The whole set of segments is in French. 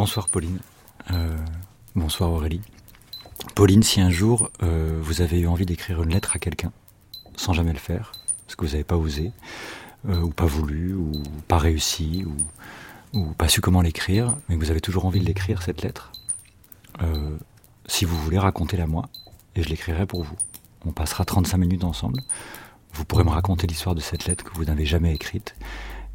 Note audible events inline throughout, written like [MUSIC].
Bonsoir Pauline. Euh, bonsoir Aurélie. Pauline, si un jour euh, vous avez eu envie d'écrire une lettre à quelqu'un, sans jamais le faire, parce que vous n'avez pas osé, euh, ou pas voulu, ou pas réussi, ou, pas su comment l'écrire, mais que vous avez toujours envie de l'écrire, cette lettre, si vous voulez, racontez-la moi, et je l'écrirai pour vous. On passera 35 minutes ensemble. Vous pourrez me raconter l'histoire de cette lettre que vous n'avez jamais écrite.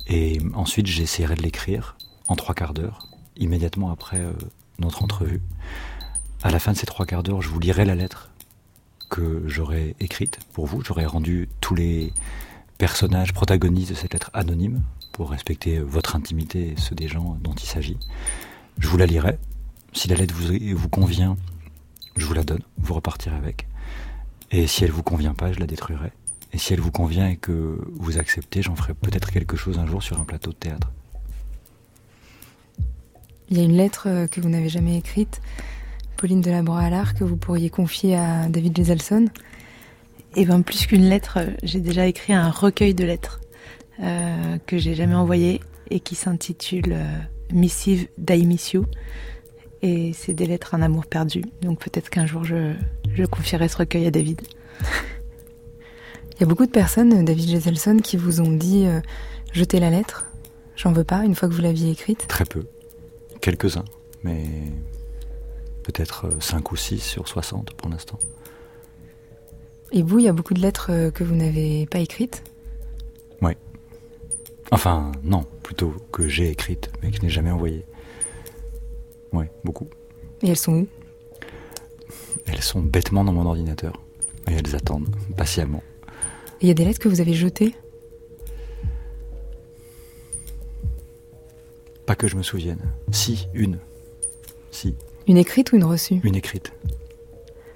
Et ensuite, j'essaierai de l'écrire en trois quarts d'heure, immédiatement après euh, notre entrevue. À la fin de ces trois quarts d'heure, je vous lirai la lettre que j'aurais écrite pour vous. J'aurais rendu tous les personnages protagonistes de cette lettre anonyme pour respecter votre intimité et ceux des gens dont il s'agit. Je vous la lirai. Si la lettre vous, vous convient, je vous la donne, vous repartirez avec. Et si elle vous convient pas, je la détruirai. Et si elle vous convient et que vous acceptez, j'en ferai peut-être quelque chose un jour sur un plateau de théâtre. Il y a une lettre euh, que vous n'avez jamais écrite, Pauline de la que vous pourriez confier à David Leselson. Et eh bien, plus qu'une lettre, euh, j'ai déjà écrit un recueil de lettres euh, que j'ai jamais envoyé et qui s'intitule Missive d'I Miss You. Et c'est des lettres un amour perdu. Donc peut-être qu'un jour je, je confierai ce recueil à David. Il y a beaucoup de personnes, David Geselson, qui vous ont dit euh, jetez la lettre. J'en veux pas, une fois que vous l'aviez écrite. Très peu. Quelques-uns, mais peut-être 5 euh, ou 6 sur 60 pour l'instant. Et vous, il y a beaucoup de lettres euh, que vous n'avez pas écrites? Oui. Enfin, non, plutôt que j'ai écrites, mais que je n'ai jamais envoyées. Oui, beaucoup. Et elles sont où? Elles sont bêtement dans mon ordinateur. Et elles attendent patiemment. Il y a des lettres que vous avez jetées? Pas que je me souvienne. Si, une. Si. Une écrite ou une reçue? Une écrite.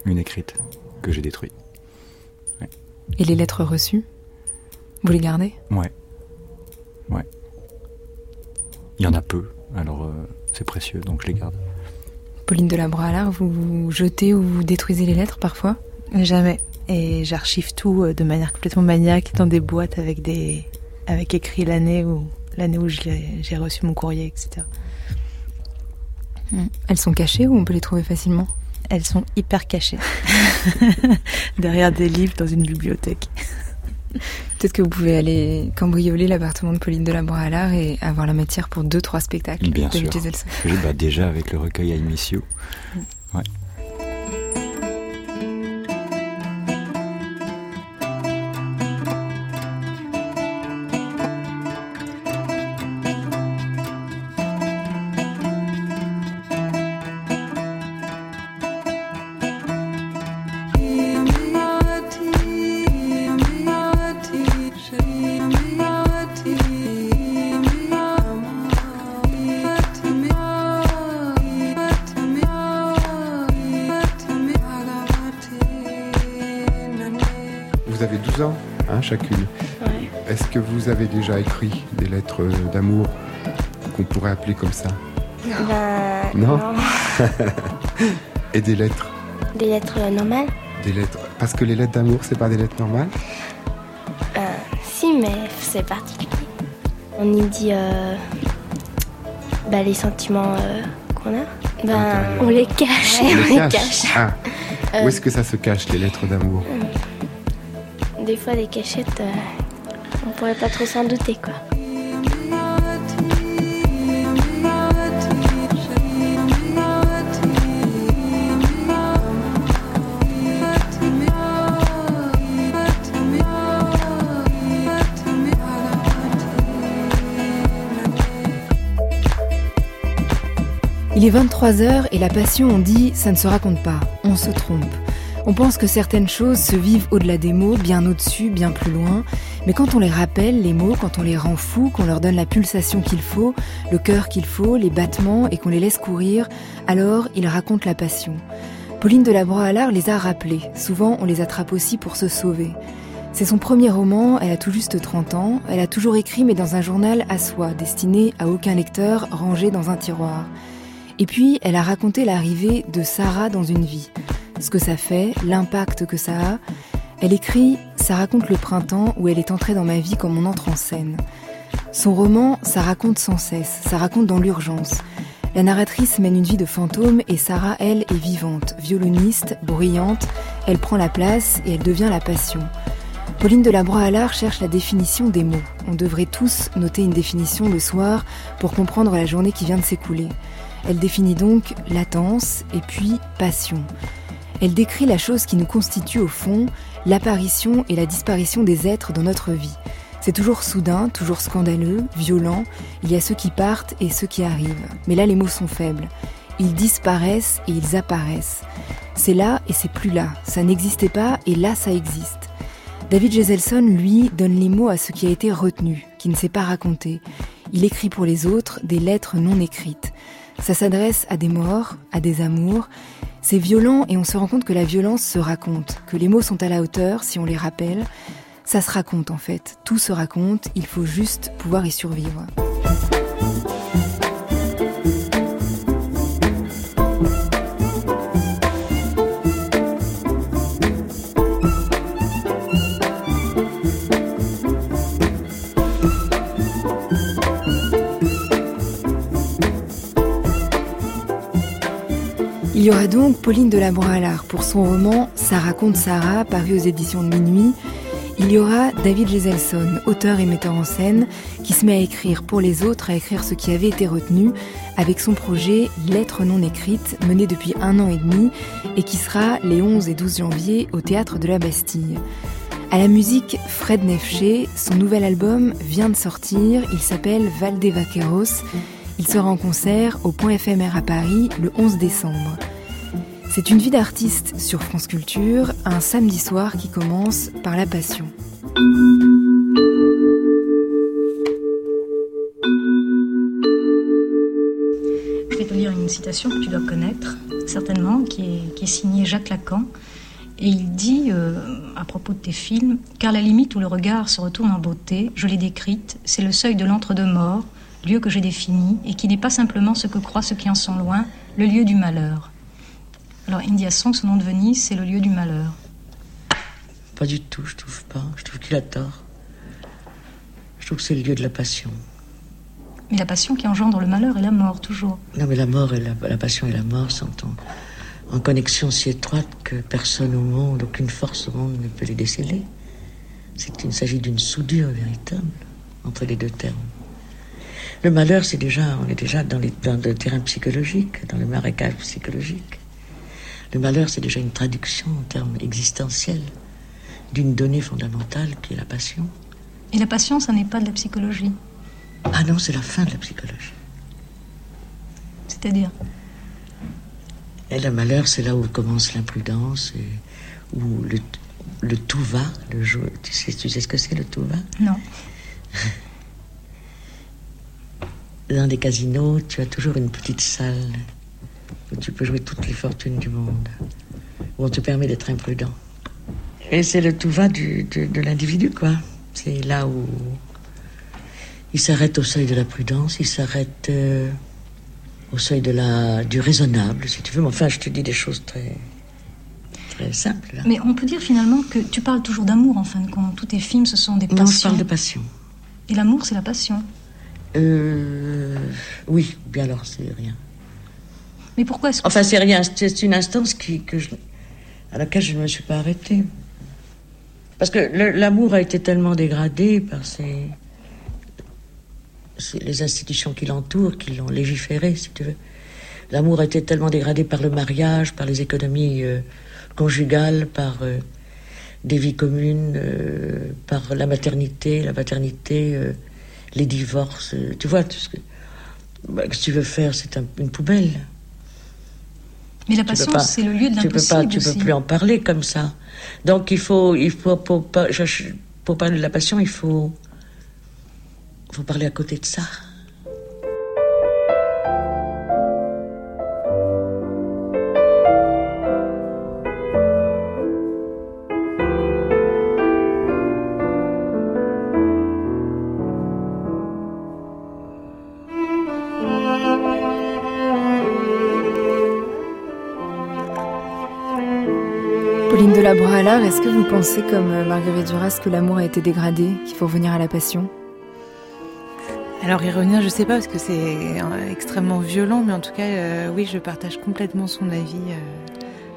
Une écrite que j'ai détruite. Et les lettres reçues? Vous les gardez? Ouais. Ouais. Il y en a peu, alors euh, c'est précieux, donc je les garde. Pauline de la Allard, vous jetez ou vous détruisez les lettres parfois? Jamais et j'archive tout euh, de manière complètement maniaque dans des boîtes avec des avec écrit l'année où l'année où j'ai reçu mon courrier, etc. Hmm. Elles sont cachées ou on peut les trouver facilement? Elles sont hyper cachées [LAUGHS] derrière des livres dans une bibliothèque. Peut-être que vous pouvez aller cambrioler l'appartement de Pauline de la l'art et avoir la matière pour deux trois spectacles. Bien sûr. bah déjà avec le recueil I Miss You. Ouais. Est-ce que vous avez déjà écrit des lettres d'amour qu'on pourrait appeler comme ça ben, Non. [LAUGHS] Et des lettres Des lettres normales Des lettres. Parce que les lettres d'amour, c'est pas des lettres normales euh, Si, mais c'est particulier. On y dit euh, bah, les sentiments euh, qu'on a. Ben, on les cache. On, [LAUGHS] les cache. Ah. Où est-ce que ça se cache, les lettres d'amour des fois des cachettes, euh, on pourrait pas trop s'en douter quoi. Il est 23h et la passion, on dit, ça ne se raconte pas, on se trompe. On pense que certaines choses se vivent au-delà des mots, bien au-dessus, bien plus loin, mais quand on les rappelle, les mots, quand on les rend fous, qu'on leur donne la pulsation qu'il faut, le cœur qu'il faut, les battements, et qu'on les laisse courir, alors ils racontent la passion. Pauline de la les a rappelés, souvent on les attrape aussi pour se sauver. C'est son premier roman, elle a tout juste 30 ans, elle a toujours écrit mais dans un journal à soi, destiné à aucun lecteur, rangé dans un tiroir. Et puis, elle a raconté l'arrivée de Sarah dans une vie ce que ça fait, l'impact que ça a. Elle écrit Ça raconte le printemps où elle est entrée dans ma vie comme on entre en scène. Son roman, ça raconte sans cesse, ça raconte dans l'urgence. La narratrice mène une vie de fantôme et Sarah, elle, est vivante, violoniste, bruyante. Elle prend la place et elle devient la passion. Pauline de la Allard cherche la définition des mots. On devrait tous noter une définition le soir pour comprendre la journée qui vient de s'écouler. Elle définit donc latence et puis passion. Elle décrit la chose qui nous constitue au fond, l'apparition et la disparition des êtres dans notre vie. C'est toujours soudain, toujours scandaleux, violent, il y a ceux qui partent et ceux qui arrivent. Mais là les mots sont faibles. Ils disparaissent et ils apparaissent. C'est là et c'est plus là. Ça n'existait pas et là ça existe. David Geselson, lui, donne les mots à ce qui a été retenu, qui ne s'est pas raconté. Il écrit pour les autres des lettres non écrites. Ça s'adresse à des morts, à des amours. C'est violent et on se rend compte que la violence se raconte, que les mots sont à la hauteur si on les rappelle. Ça se raconte en fait, tout se raconte, il faut juste pouvoir y survivre. Y aura donc Pauline de la Allard pour son roman Ça raconte Sarah, paru aux éditions de Minuit. Il y aura David Geselson, auteur et metteur en scène, qui se met à écrire pour les autres, à écrire ce qui avait été retenu, avec son projet Lettres non écrites, mené depuis un an et demi, et qui sera les 11 et 12 janvier au Théâtre de la Bastille. À la musique, Fred Nefché, son nouvel album vient de sortir, il s'appelle Valde Vaqueros. Il sera en concert au Point éphémère à Paris le 11 décembre. C'est une vie d'artiste sur France Culture, un samedi soir qui commence par la passion. Je vais te lire une citation que tu dois connaître, certainement, qui est, signée Jacques Lacan. Et il dit, euh, à propos de tes films, car la limite où le regard se retourne en beauté, je l'ai décrite, c'est le seuil de l'entre-deux-morts, lieu que j'ai défini et qui n'est pas simplement ce que croient ceux qui en sont loin, le lieu du malheur. Alors India Song, son nom de Venise, c'est le lieu du malheur. Pas du tout, je trouve pas. Je trouve qu'il a tort. Je trouve que c'est le lieu de la passion. Mais la passion qui engendre le malheur et la mort, toujours. Non, mais la mort et la, passion et la mort sont en, en, connexion si étroite que personne au monde, aucune force au monde ne peut les déceler. Il s'agit d'une soudure véritable entre les deux termes. Le malheur, c'est déjà, on est déjà dans, les, dans le terrain psychologique, dans le marécage psychologique. Le malheur, c'est déjà une traduction en termes existentiels d'une donnée fondamentale qui est la passion. Et la passion, ça n'est pas de la psychologie Ah non, c'est la fin de la psychologie. C'est-à-dire Et le malheur, c'est là où commence l'imprudence, et où le, le tout va, le jeu. Tu sais, tu sais ce que c'est le tout va? Non. dans des casinos, tu as toujours une petite salle où tu peux jouer toutes les fortunes du monde, où on te permet d'être imprudent. Et c'est le tout va de, l'individu, quoi. C'est là où il s'arrête au seuil de la prudence, il s'arrête euh, au seuil de la, du raisonnable, si tu veux. Mais enfin, je te dis des choses très, très simples. Mais on peut dire finalement que tu parles toujours d'amour, en fin de compte. Tous tes films, ce sont des passions. Non, je parle de passion. Et l'amour, c'est la passion. Euh, oui, bien alors, c'est rien. Mais pourquoi est-ce que Enfin, c'est rien. C'est une instance qui, que à laquelle je ne me suis pas arrêtée. Parce que l'amour a été tellement dégradé par ces, les institutions qui l'entourent, qui l'ont légiféré, si tu veux. L'amour a été tellement dégradé par le mariage, par les économies euh, conjugales, par euh, des vies communes, euh, par la maternité, la paternité les divorces, tu vois, tout ce que, bah, que tu veux faire, c'est une poubelle. Mais la passion, c'est le lieu de l'impossible. Tu peux pas, tu peux plus en parler comme ça. Donc il faut, il faut pour, pour parler de la passion, il faut, faut parler à côté de ça. Est-ce que vous pensez, comme euh, Marguerite Duras, que l'amour a été dégradé, qu'il faut revenir à la passion? Alors y revenir, je sais pas parce que c'est extrêmement violent, mais en tout cas, oui, je partage complètement son avis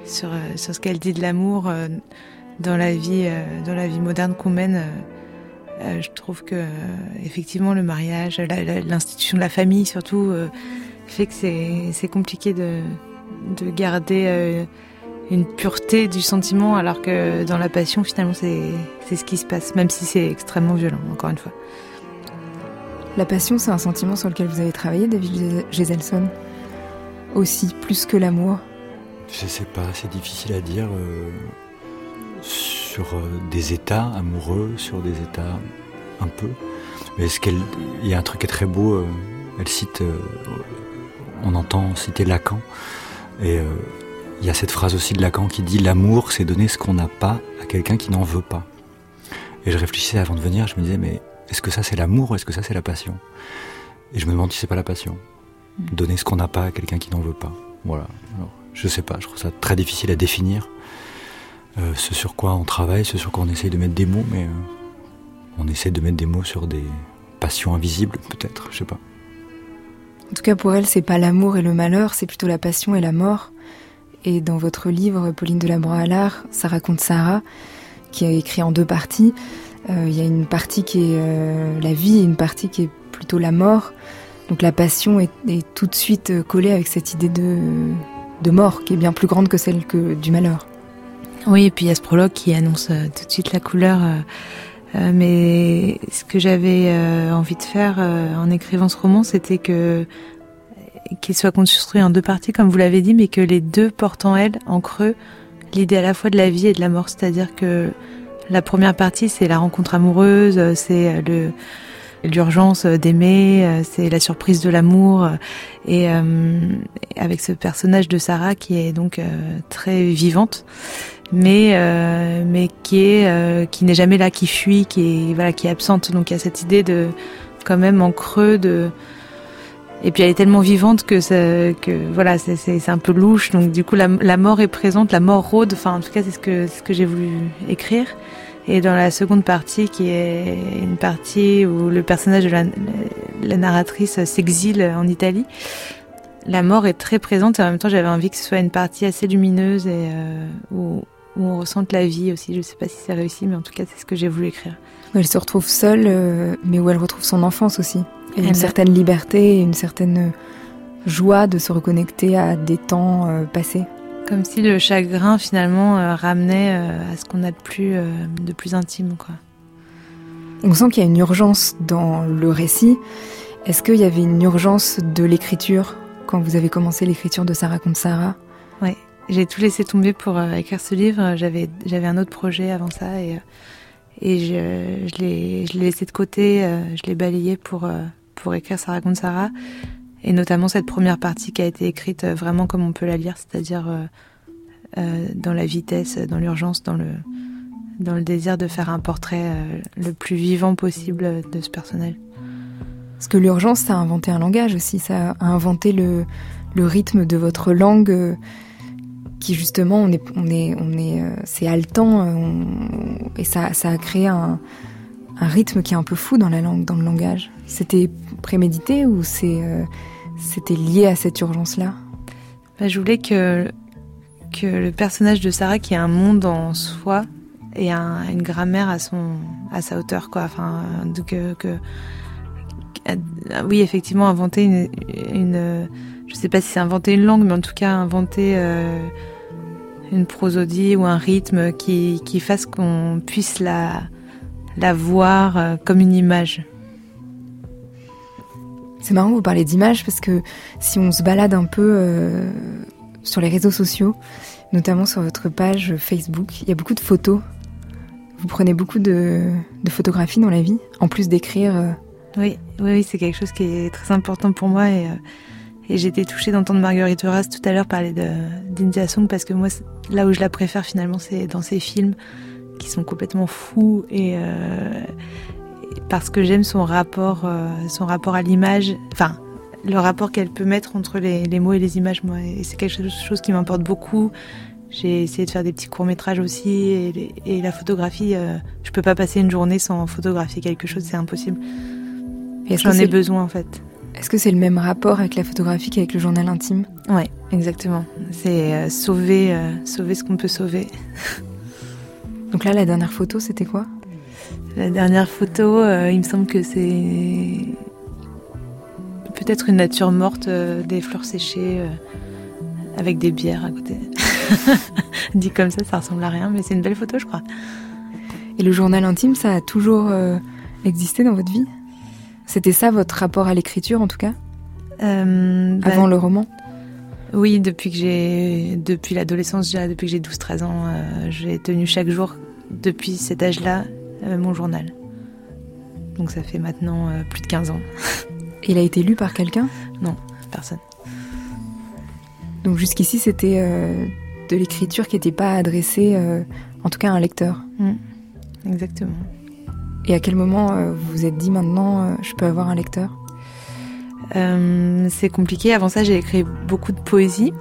sur, sur ce qu'elle dit de l'amour dans la vie, dans la vie moderne qu'on mène. je trouve que effectivement le mariage, l'institution de la famille surtout, fait que c'est compliqué de, de garder une pureté du sentiment, alors que dans la passion, finalement, c'est ce qui se passe, même si c'est extrêmement violent, encore une fois. La passion, c'est un sentiment sur lequel vous avez travaillé, David Geselson Aussi, plus que l'amour Je sais pas, c'est difficile à dire. Euh, sur euh, des états amoureux, sur des états un peu. Mais ce qu'elle, il y a un truc qui est très beau. Euh, elle cite, on entend citer Lacan, et il y a cette phrase aussi de Lacan qui dit l'amour, c'est donner ce qu'on n'a pas à quelqu'un qui n'en veut pas. Et je réfléchissais avant de venir, je me disais, mais est-ce que ça c'est l'amour ou est-ce que ça c'est la passion? Et je me demande si c'est pas la passion. Hmm. Donner ce qu'on n'a pas à quelqu'un qui n'en veut pas. Voilà. Alors, je sais pas, je trouve ça très difficile à définir. Euh, ce sur quoi on travaille, ce sur quoi on essaye de mettre des mots, mais euh, on essaie de mettre des mots sur des passions invisibles, peut-être, je sais pas. En tout cas, pour elle, c'est pas l'amour et le malheur, c'est plutôt la passion et la mort. Et dans votre livre, Pauline de l'art ça raconte Sarah, qui a écrit en deux parties. Euh, il y a une partie qui est euh, la vie et une partie qui est plutôt la mort. Donc la passion est, tout de suite euh, collée avec cette idée de, de mort qui est bien plus grande que celle que du malheur. Oui, et puis il y a ce prologue qui annonce tout de suite la couleur. mais ce que j'avais envie de faire en écrivant ce roman, c'était que qu'il soit construit en deux parties, comme vous l'avez dit, mais que les deux portent en elle, en creux, l'idée à la fois de la vie et de la mort. C'est-à-dire que la première partie, c'est la rencontre amoureuse, c'est l'urgence d'aimer, c'est la surprise de l'amour, et euh, avec ce personnage de Sarah qui est donc euh, très vivante, mais euh, mais qui est qui n'est jamais là, qui fuit, qui est voilà, qui est absente. Donc il y a cette idée de quand même en creux de et puis elle est tellement vivante que voilà, c'est un peu louche. Donc du coup, la, mort est présente, la mort rôde. Enfin, en tout cas, c'est ce que j'ai voulu écrire. Et dans la seconde partie, qui est une partie où le personnage de la, narratrice s'exile en Italie, la mort est très présente. Et en même temps, j'avais envie que ce soit une partie assez lumineuse et euh, où, où on ressente la vie aussi. Je sais pas si c'est réussi, mais en tout cas, c'est ce que j'ai voulu écrire. Elle se retrouve seule, euh, mais où elle retrouve son enfance aussi. Et une certaine liberté, une certaine joie de se reconnecter à des temps euh, passés. Comme si le chagrin finalement euh, ramenait à ce qu'on a de plus, de plus intime. Quoi. On sent qu'il y a une urgence dans le récit. Est-ce qu'il y avait une urgence de l'écriture quand vous avez commencé l'écriture de Sarah contre Sarah? Oui, j'ai tout laissé tomber pour écrire ce livre. J'avais, j'avais un autre projet avant ça et et je, je l'ai laissé de côté, euh, je l'ai balayé pour, euh, pour écrire Sarah contre Sarah, et notamment cette première partie qui a été écrite euh, vraiment comme on peut la lire, c'est-à-dire dans la vitesse, dans l'urgence, dans le, dans le désir de faire un portrait le plus vivant possible de ce personnage. Parce que l'urgence, ça a inventé un langage aussi, ça a inventé le, le rythme de votre langue qui justement on est on est on est euh, c'est haletant euh, et ça ça a créé un, un rythme qui est un peu fou dans la langue dans le langage. C'était prémédité ou euh, c'était lié à cette urgence là bah, Je voulais que que le personnage de Sarah qui a un monde en soi et un, une grammaire à son à sa hauteur quoi. Enfin que, oui effectivement inventer une, je sais pas si c'est inventer une langue, mais en tout cas inventer euh, une prosodie ou un rythme qui fasse qu'on puisse la, la voir euh, comme une image. C'est marrant, vous parlez d'image parce que si on se balade un peu euh, sur les réseaux sociaux, notamment sur votre page Facebook, il y a beaucoup de photos. Vous prenez beaucoup de, de photographies dans la vie, en plus d'écrire. Euh. Oui, oui, oui c'est quelque chose qui est très important pour moi et et j'ai été touchée d'entendre Marguerite Duras tout à l'heure parler d'India Song parce que moi, là où je la préfère finalement, c'est dans ses films qui sont complètement fous et, euh, parce que j'aime son rapport, euh, son rapport à l'image, enfin le rapport qu'elle peut mettre entre les, les, mots et les images. Moi, et c'est quelque chose qui m'importe beaucoup. J'ai essayé de faire des petits courts métrages aussi et, et la photographie, euh, je peux pas passer une journée sans photographier quelque chose, c'est impossible. J'en ai besoin en fait. Est-ce que c'est le même rapport avec la photographie qu'avec le journal intime? Ouais, exactement. C'est euh, sauver, euh, sauver ce qu'on peut sauver. [LAUGHS] Donc là, la dernière photo, c'était quoi? La dernière photo, euh, il me semble que c'est peut-être une nature morte, des fleurs séchées, avec des bières à côté. [LAUGHS] Dit comme ça, ça ressemble à rien, mais c'est une belle photo, je crois. Et le journal intime, ça a toujours existé dans votre vie? C'était ça votre rapport à l'écriture en tout cas? Euh, bah, Avant le roman? Oui, depuis que j'ai depuis l'adolescence, depuis que j'ai 12-13 ans, euh, j'ai tenu chaque jour depuis cet âge-là euh, mon journal. Donc ça fait maintenant plus de 15 ans. [LAUGHS] Il a été lu par quelqu'un? Non, personne. Donc jusqu'ici, c'était de l'écriture qui n'était pas adressée, en tout cas à un lecteur? Mm. exactement. Et à quel moment euh, vous vous êtes dit maintenant, euh, je peux avoir un lecteur? Euh, C'est compliqué. Avant ça, j'ai écrit beaucoup de poésie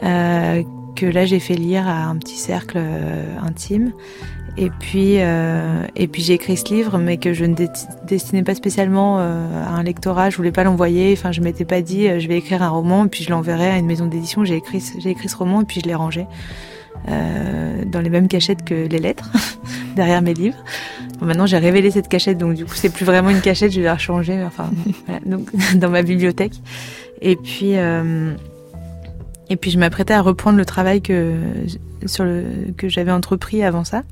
que là j'ai fait lire à un petit cercle intime. Et puis, et puis j'ai écrit ce livre, mais que je ne destinais pas spécialement à un lectorat. Je voulais pas l'envoyer. Enfin, je m'étais pas dit, je vais écrire un roman et puis je l'enverrai à une maison d'édition. J'ai écrit, j'ai écrit ce roman et puis je l'ai rangé dans les mêmes cachettes que les lettres [LAUGHS] derrière mes livres maintenant, j'ai révélé cette cachette, donc du coup, c'est plus vraiment une cachette, je vais la changer, enfin, [LAUGHS] donc, [LAUGHS] dans ma bibliothèque. Et puis, euh, et puis, je m'apprêtais à reprendre le travail que, que j'avais entrepris avant ça.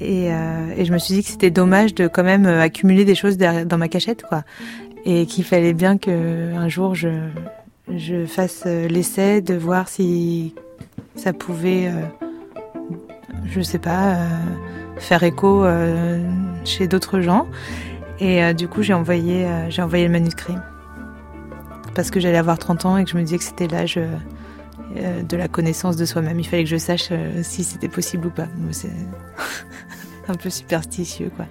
Et, euh, et je me suis dit que c'était dommage de quand même accumuler des choses dans ma cachette, quoi. Et qu'il fallait bien que un jour je, je fasse l'essai de voir si ça pouvait, euh, je sais pas, faire écho euh, chez d'autres gens. Et euh, du coup, j'ai envoyé, euh, j'ai envoyé le manuscrit. Parce que j'allais avoir 30 ans et que je me disais que c'était l'âge de la connaissance de soi-même. Il fallait que je sache si c'était possible ou pas. C'est [LAUGHS] un peu superstitieux, quoi.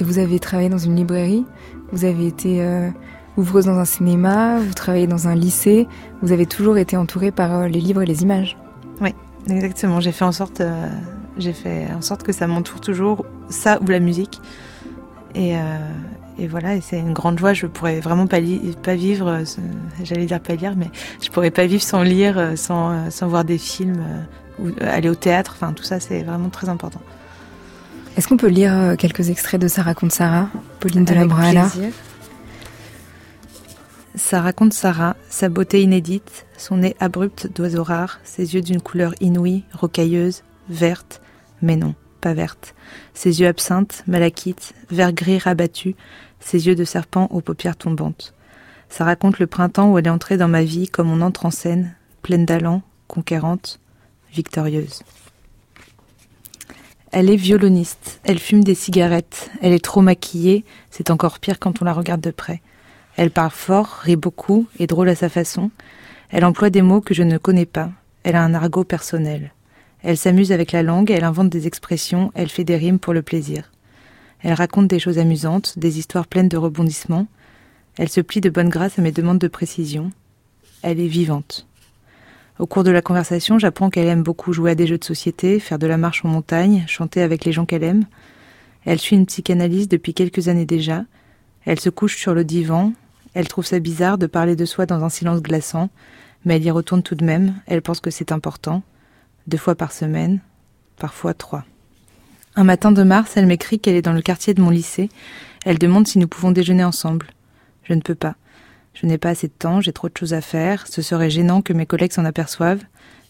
Et vous avez travaillé dans une librairie? Vous avez été ouvreuse dans un cinéma Vous travaillez dans un lycée Vous avez toujours été entourée par les livres et les images Oui, exactement. J'ai fait en sorte j'ai fait en sorte que ça m'entoure toujours, ça ou la musique. Et, euh, et voilà, et c'est une grande joie. Je pourrais vraiment pas, pas vivre, euh, j'allais dire pas lire, mais je pourrais pas vivre sans lire, euh, sans, sans voir des films, ou aller au théâtre. Enfin, tout ça, c'est vraiment très important. Est-ce qu'on peut lire quelques extraits de Ça raconte Sarah, Pauline de la Ça raconte Sarah, sa beauté inédite, son nez abrupt d'oiseau rare, ses yeux d'une couleur inouïe, rocailleuse, verte, mais non, pas verte. Ses yeux absinthes, malachites, vert gris rabattu, ses yeux de serpent aux paupières tombantes. Ça raconte le printemps où elle est entrée dans ma vie comme on entre en scène, pleine d'allant, conquérante, victorieuse. Elle est violoniste, elle fume des cigarettes, elle est trop maquillée, c'est encore pire quand on la regarde de près. Elle parle fort, rit beaucoup, est drôle à sa façon. Elle emploie des mots que je ne connais pas. Elle a un argot personnel. Elle s'amuse avec la langue, elle invente des expressions, elle fait des rimes pour le plaisir. Elle raconte des choses amusantes, des histoires pleines de rebondissements. Elle se plie de bonne grâce à mes demandes de précision. Elle est vivante. Au cours de la conversation, j'apprends qu'elle aime beaucoup jouer à des jeux de société, faire de la marche en montagne, chanter avec les gens qu'elle aime. Elle suit une psychanalyse depuis quelques années déjà. Elle se couche sur le divan. Elle trouve ça bizarre de parler de soi dans un silence glaçant, mais elle y retourne tout de même. Elle pense que c'est important deux fois par semaine, parfois trois. Un matin de mars, elle m'écrit qu'elle est dans le quartier de mon lycée. Elle demande si nous pouvons déjeuner ensemble. Je ne peux pas. Je n'ai pas assez de temps, j'ai trop de choses à faire, ce serait gênant que mes collègues s'en aperçoivent.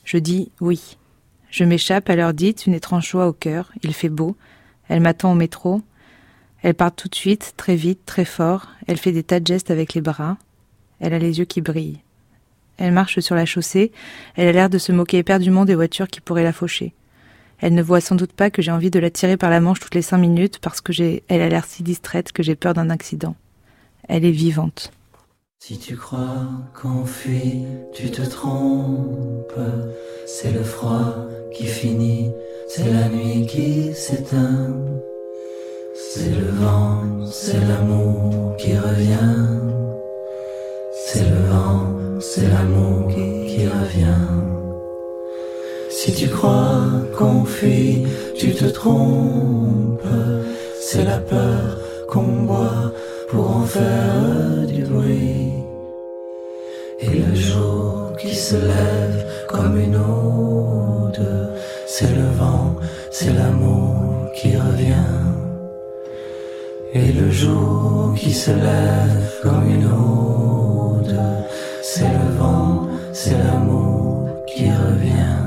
Je dis oui. Je m'échappe à l'heure dite, une étrange joie au cœur. Il fait beau. Elle m'attend au métro. Elle part tout de suite, très vite, très fort. Elle fait des tas de gestes avec les bras. Elle a les yeux qui brillent. Elle marche sur la chaussée, elle a l'air de se moquer éperdument des voitures qui pourraient la faucher. Elle ne voit sans doute pas que j'ai envie de la tirer par la manche toutes les cinq minutes parce que elle a l'air si distraite que j'ai peur d'un accident. Elle est vivante. Si tu crois qu'on fuit, tu te trompes. C'est le froid qui finit, c'est la nuit qui s'éteint. C'est le vent, c'est l'amour qui revient. C'est le vent c'est l'amour qui revient. Si tu crois qu'on fuit, tu te trompes. C'est la peur qu'on boit pour en faire du bruit. Et le jour qui se lève comme une ode, c'est le vent, c'est l'amour qui revient. Et le jour qui se lève comme une ode, c'est le vent, c'est l'amour qui revient.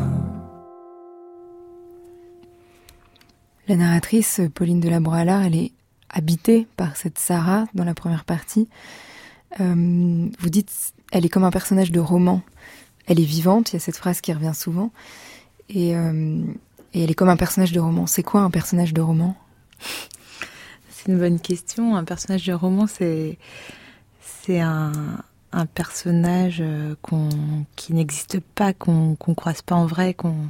La narratrice Pauline de la elle est habitée par cette Sarah dans la première partie. Euh, vous dites, elle est comme un personnage de roman. Elle est vivante, il y a cette phrase qui revient souvent. Et, euh, et elle est comme un personnage de roman. C'est quoi un personnage de roman? C'est une bonne question. Un personnage de roman, c'est c'est un, un personnage euh, qu'on qui n'existe pas, qu'on qu'on croise pas en vrai, qu'on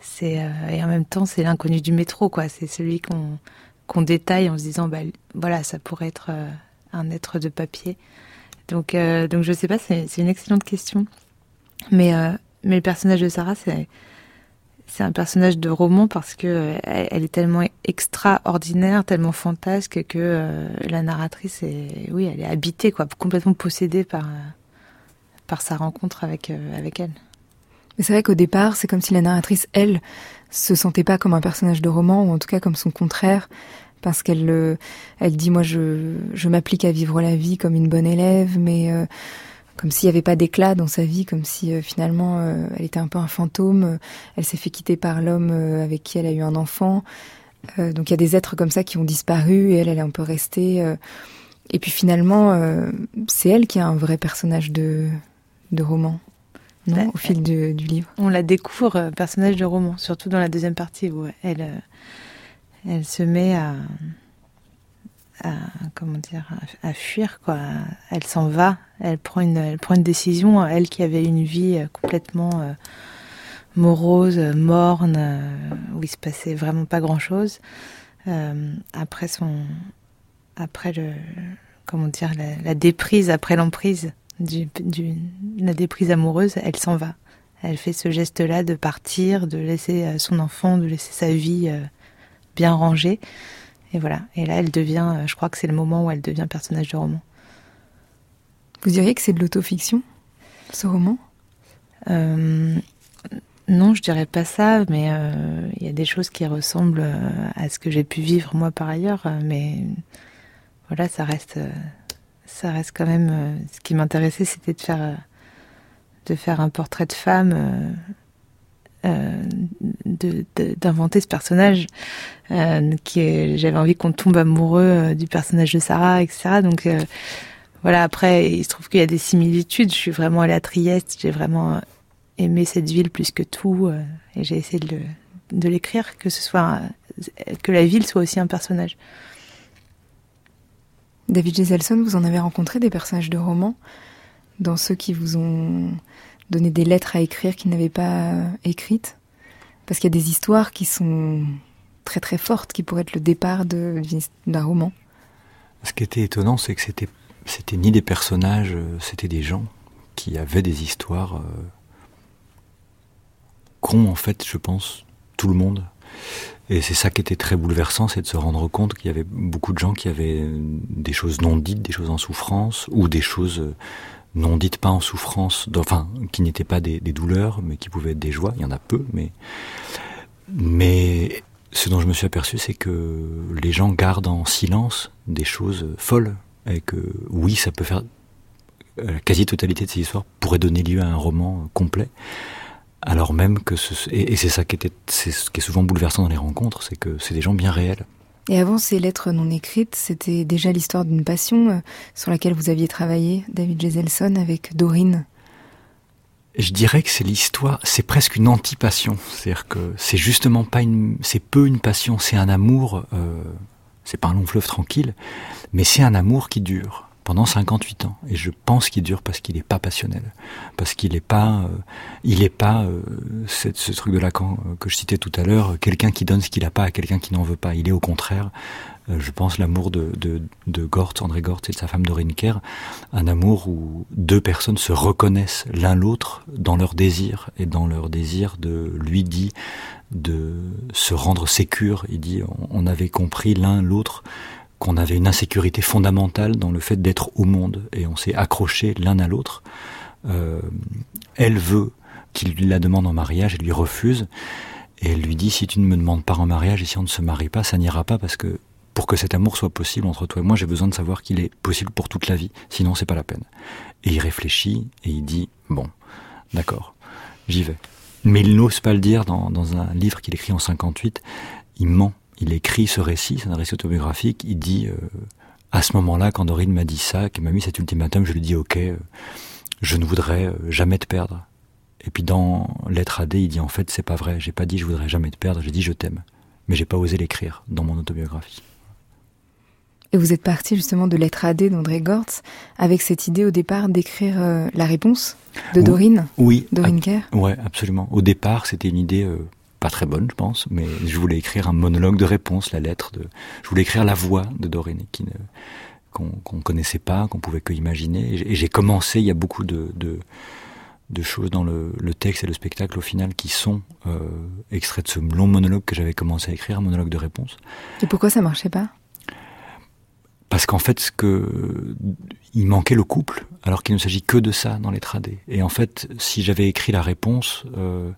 c'est euh, et en même temps c'est l'inconnu du métro quoi. C'est celui qu'on qu'on détaille en se disant bah voilà ça pourrait être euh, un être de papier. Donc euh, donc je sais pas c'est une excellente question. Mais mais le personnage de Sarah c'est c'est un personnage de roman parce que elle, elle est tellement extraordinaire, tellement fantasque que euh, la narratrice est oui elle est habitée quoi, complètement possédée par par sa rencontre avec avec elle. Mais c'est vrai qu'au départ, c'est comme si la narratrice, elle, se sentait pas comme un personnage de roman, ou en tout cas comme son contraire, parce qu'elle euh, elle dit, moi, je, je m'applique à vivre la vie comme une bonne élève, mais euh, comme s'il n'y avait pas d'éclat dans sa vie, comme si euh, finalement euh, elle était un peu un fantôme, elle s'est fait quitter par l'homme euh, avec qui elle a eu un enfant. Euh, donc il y a des êtres comme ça qui ont disparu, et elle, elle est un peu restée. euh, et puis finalement, euh, c'est elle qui a un vrai personnage de, de roman. Non, Ouais. au fil du, du livre. On la découvre euh, personnage de roman, surtout dans la deuxième partie où elle, euh, elle se met à, à comment dire, à, fuir quoi. Elle s'en va, elle prend une, elle prend une décision. Elle qui avait une vie euh, complètement euh, morose, morne, euh, où il se passait vraiment pas grand chose. après son, après le, comment dire, la, déprise, après l'emprise du, du, la déprise amoureuse, elle s'en va. Elle fait ce geste-là de partir, de laisser son enfant, de laisser sa vie bien rangée. Et voilà. Et là, elle devient, euh, je crois que c'est le moment où elle devient personnage de roman. Vous diriez que c'est de l'autofiction, ce roman? Euh, non, je dirais pas ça, mais euh, il y a des choses qui ressemblent à ce que j'ai pu vivre moi par ailleurs. Mais voilà, ça reste, ça reste quand même. ce qui m'intéressait, c'était de faire, de faire un portrait de femme. euh, euh, de- de- d'inventer ce personnage euh, qui j'avais envie qu'on tombe amoureux euh, du personnage de Sarah etc donc euh, voilà après il se trouve qu'il y a des similitudes. Je suis vraiment allée à Trieste. J'ai vraiment aimé cette ville plus que tout euh, et j'ai essayé de l'écrire que ce soit que la ville soit aussi un personnage. David Geselson, vous en avez rencontré des personnages de romans dans ceux qui vous ont donné des lettres à écrire qu'ils n'avaient pas euh, écrites Parce qu'il y a des histoires qui sont très très fortes, qui pourraient être le départ d'un roman. Ce qui était étonnant, c'est que c'était c'était ni des personnages, euh, c'était des gens qui avaient des histoires euh, qu'ont en fait, je pense, tout le monde. Et c'est ça qui était très bouleversant, c'est de se rendre compte qu'il y avait beaucoup de gens qui avaient des choses non dites, des choses en souffrance, ou des choses euh, non dites pas en souffrance, enfin, qui n'étaient pas des, douleurs, mais qui pouvaient être des joies. Il y en a peu, mais ce dont je me suis aperçu, c'est que les gens gardent en silence des choses folles. Et que oui, ça peut faire. La quasi-totalité de ces histoires pourrait donner lieu à un roman complet. Alors même que ce. Et, et c'est ça qui, était, c'est ce qui est souvent bouleversant dans les rencontres, c'est que c'est des gens bien réels. Et avant ces lettres non écrites, c'était déjà l'histoire d'une passion euh, sur laquelle vous aviez travaillé, David Geselson, avec Dorine. Je dirais que c'est l'histoire, c'est presque une antipassion. C'est-à-dire que c'est justement pas une, c'est peu une passion, c'est un amour, euh, c'est pas un long fleuve tranquille, mais c'est un amour qui dure pendant 58 ans. Et je pense qu'il dure parce qu'il n'est pas passionnel, parce qu'il n'est pas, euh, il est pas euh, ce truc de Lacan euh, que je citais tout à l'heure, quelqu'un qui donne ce qu'il n'a pas à quelqu'un qui n'en veut pas. Il est au contraire, euh, je pense, l'amour de, de, de Gortz, André Gortz et de sa femme Dorine Kerr, un amour où deux personnes se reconnaissent l'un l'autre dans leur désir et dans leur désir de lui dit de se rendre sécure. Il dit on avait compris l'un l'autre qu'on avait une insécurité fondamentale dans le fait d'être au monde et on s'est accroché l'un à l'autre. Euh, elle veut qu'il la demande en mariage, elle lui refuse et elle lui dit si tu ne me demandes pas en mariage et si on ne se marie pas, ça n'ira pas parce que pour que cet amour soit possible entre toi et moi, j'ai besoin de savoir qu'il est possible pour toute la vie. Sinon, c'est pas la peine. Et il réfléchit et il dit bon, d'accord, j'y vais. Mais il n'ose pas le dire dans, dans un livre qu'il écrit en 58. Il ment. Il écrit ce récit, c'est un récit autobiographique. Il dit euh, à ce moment-là, quand Dorine m'a dit ça, qu'elle m'a mis cet ultimatum, je lui dis ok, euh, je ne voudrais euh, jamais te perdre. Et puis dans Lettre à D, il dit en fait c'est pas vrai. J'ai pas dit je voudrais jamais te perdre. J'ai dit je t'aime. Mais j'ai pas osé l'écrire dans mon autobiographie. Et vous êtes parti justement de Lettre AD d'André Gortz avec cette idée au départ d'écrire euh, la réponse de Dorine Oui. Dorine Kerr? Ouais, absolument. Au départ, c'était une idée pas très bonne, je pense, mais je voulais écrire un monologue de réponse, la lettre de. Je voulais écrire la voix de Dorine, qui ne qu'on ne connaissait pas, qu'on pouvait que imaginer. Et j'ai commencé. Il y a beaucoup de, de de choses dans le, le, texte et le spectacle au final qui sont euh, extraits de ce long monologue que j'avais commencé à écrire, un monologue de réponse. Et pourquoi ça marchait pas? Parce qu'en fait, ce que il manquait le couple, alors qu'il ne s'agit que de ça dans les tradés. Et en fait, si j'avais écrit la réponse, euh,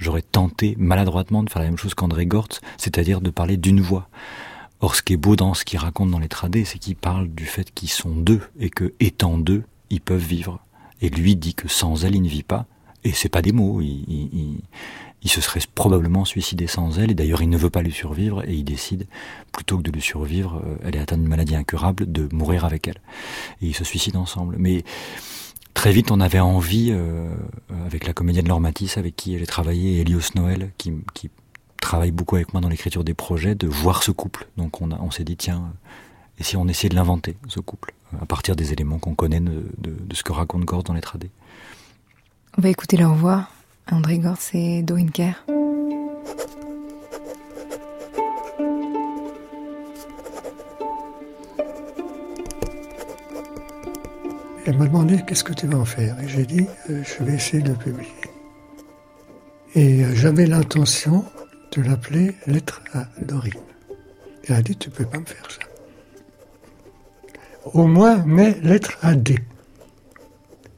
j'aurais tenté maladroitement de faire la même chose qu'André Gortz, c'est-à-dire de parler d'une voix. Or, ce qui est beau dans ce qu'il raconte dans les tradés, c'est qu'il parle du fait qu'ils sont deux et que, étant deux, ils peuvent vivre. Et lui dit que sans elle, il ne vit pas. Et c'est pas des mots. Il, il, il se serait probablement suicidé sans elle, et d'ailleurs il ne veut pas lui survivre, et il décide, plutôt que de lui survivre, euh, elle est atteinte d'une maladie incurable, de mourir avec elle. Et ils se suicident ensemble. Mais très vite on avait envie, euh, avec la comédienne Laure Matisse, avec qui j'ai travaillé, et Elios Noël, qui, travaille beaucoup avec moi dans l'écriture des projets, de voir ce couple. Donc on, s'est dit, tiens, et si on essayait de l'inventer, ce couple, à partir des éléments qu'on connaît de, ce que raconte Gord dans les tradés. On va écouter leur voix. André Gortz et Dorine Elle m'a demandé qu'est-ce que tu vas en faire? Et j'ai dit, euh, je vais essayer de le publier. Et euh, j'avais l'intention de l'appeler Lettre à Dorine. Elle a dit, tu peux pas me faire ça. Au moins, mets Lettre à D.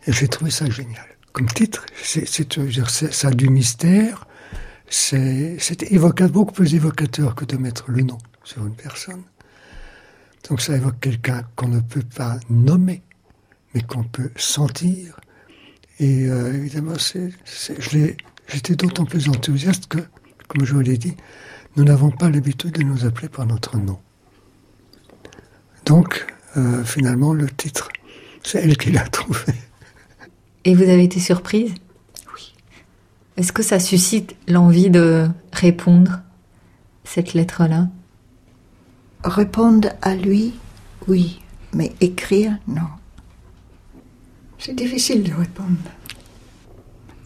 Et j'ai trouvé ça génial comme titre. C'est, ça a du mystère. C'est, beaucoup plus évocateur que de mettre le nom sur une personne. Donc ça évoque quelqu'un qu'on ne peut pas nommer, mais qu'on peut sentir. Et euh, évidemment, j'étais d'autant plus enthousiaste que, comme je vous l'ai dit, nous n'avons pas l'habitude de nous appeler par notre nom. Donc, euh, finalement, le titre, c'est elle qui l'a [LAUGHS] trouvé. Et vous avez été surprise? Oui. Est-ce que ça suscite l'envie de répondre cette lettre-là? Répondre à lui, oui, mais écrire, non. C'est difficile de répondre.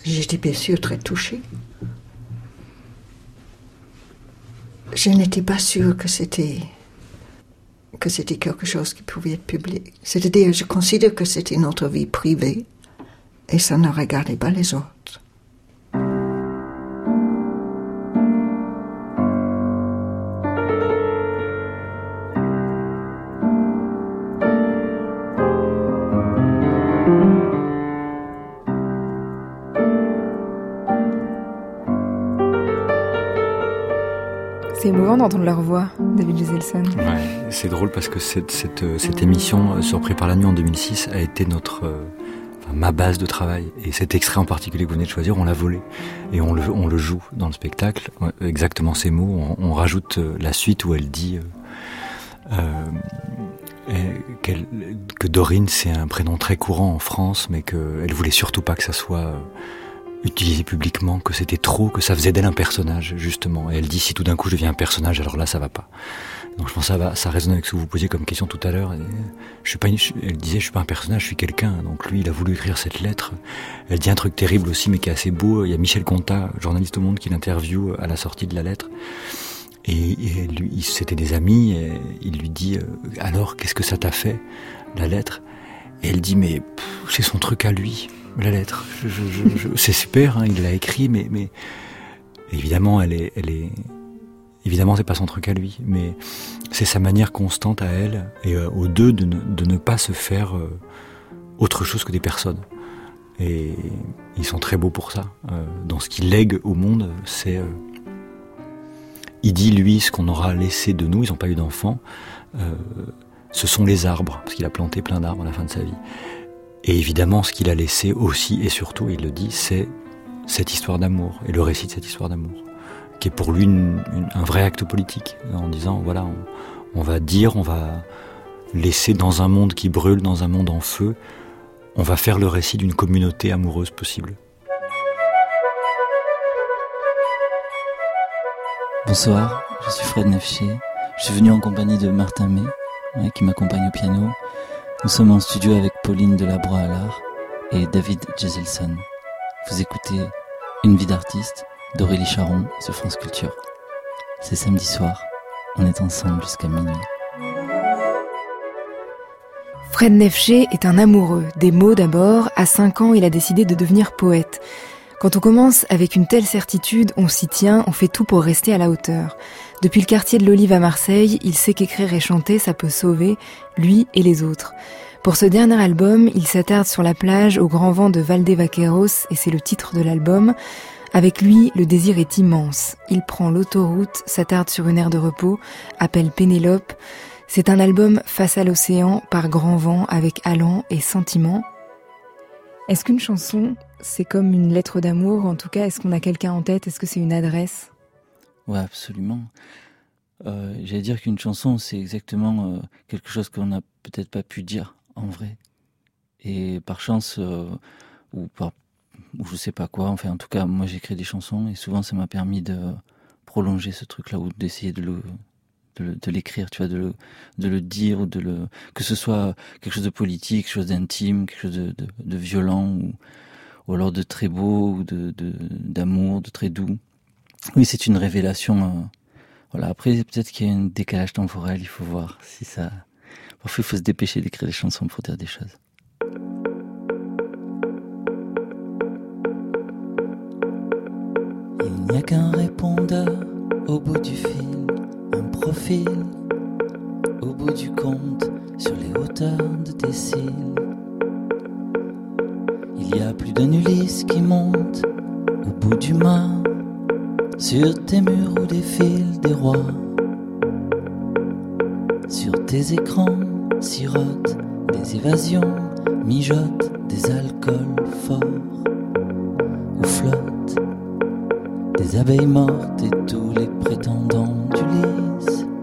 J'étais bien sûr très touchée. Je n'étais pas sûre que c'était que c'était quelque chose qui pouvait être publié. C'est-à-dire, je considère que c'était notre vie privée et ça ne regardait pas les autres. D'entendre leur voix, David Giselson. C'est drôle parce que cette, cette, cette émission, euh, Surpris par la nuit en 2006, a été notre euh, ma base de travail. Et cet extrait en particulier que vous venez de choisir, on l'a volé. Et on le, on le joue dans le spectacle. Exactement ces mots. On, rajoute euh, la suite où elle dit euh, euh, que Dorine, c'est un prénom très courant en France, mais qu'elle voulait surtout pas que ça soit euh, utilisé publiquement, que c'était trop, que ça faisait d'elle un personnage, justement. Et elle dit, si tout d'un coup je deviens un personnage, alors là, ça va pas. Donc je pense que ça, va, ça résonne avec ce que vous posiez comme question tout à l'heure. Je suis pas elle disait je suis pas un personnage, je suis quelqu'un. Donc lui il a voulu écrire cette lettre. Elle dit un truc terrible aussi mais qui est assez beau. Il y a Michel Contat, journaliste au Monde, qui l'interviewe à la sortie de la lettre. Et, et lui, c'était des amis. Et il lui dit alors qu'est-ce que ça t'a fait la lettre? Et elle dit mais c'est son truc à lui la lettre. C'est super, hein, il l'a écrit mais évidemment elle est elle Évidemment, c'est pas son truc à lui, mais c'est sa manière constante à elle et euh, aux deux de ne, pas se faire euh, autre chose que des personnes. Et ils sont très beaux pour ça. Euh, dans ce qu'il lègue au monde, c'est il dit lui ce qu'on aura laissé de nous. Ils n'ont pas eu d'enfants. ce sont les arbres, parce qu'il a planté plein d'arbres à la fin de sa vie. Et évidemment, ce qu'il a laissé aussi et surtout, il le dit, c'est cette histoire d'amour et le récit de cette histoire d'amour qui est pour lui un vrai acte politique, en disant voilà, on, va dire, on va laisser dans un monde qui brûle, dans un monde en feu, on va faire le récit d'une communauté amoureuse possible. Bonsoir, je suis Fred Nefché. Je suis venu en compagnie de Martin May, qui m'accompagne au piano. Nous sommes en studio avec Pauline Delabroix à et David Jezelson. Vous écoutez Une vie d'artiste d'Aurélie Charon sur France Culture. C'est samedi soir, on est ensemble jusqu'à minuit. Fred Nefché est un amoureux, des mots d'abord. À 5 ans, il a décidé de devenir poète. Quand on commence avec une telle certitude, on s'y tient, on fait tout pour rester à la hauteur. Depuis le quartier de l'Olive à Marseille, il sait qu'écrire et chanter, ça peut sauver, lui et les autres. Pour ce dernier album, il s'attarde sur la plage au grand vent de Valdevaqueros, et c'est le titre de l'album. Avec lui, le désir est immense. Il prend l'autoroute, s'attarde sur une aire de repos, appelle Pénélope. C'est un album face à l'océan, par grand vent, avec allant et sentiment. Est-ce qu'une chanson, c'est comme une lettre d'amour En tout cas, est-ce qu'on a quelqu'un en tête? Est-ce que c'est une adresse? Ouais, absolument. Euh, J'allais dire qu'une chanson, c'est exactement euh, quelque chose qu'on n'a peut-être pas pu dire en vrai. Et par chance, euh, ou par ou je sais pas quoi. Enfin, en tout cas, moi j'écris des chansons et souvent ça m'a permis de prolonger ce truc-là ou d'essayer de le de l'écrire, tu vois, de le, dire ou de le que ce soit quelque chose de politique, quelque chose d'intime, quelque chose de, violent ou, ou alors de très beau ou de d'amour, de, très doux. Oui, c'est une révélation. Euh, voilà. Après, peut-être qu'il y a un décalage temporel. Il faut voir si ça. Parfois, il faut se dépêcher d'écrire des chansons pour dire des choses. Il n'y a qu'un répondeur au bout du fil, au bout du compte sur les hauteurs de tes cils. Il y a plus d'un Ulysse qui monte au bout du mât, sur tes murs où défilent des rois. Sur tes écrans sirotent des évasions, mijotent des alcools forts ou flottent des abeilles mortes et tous les prétendants. Pénélope,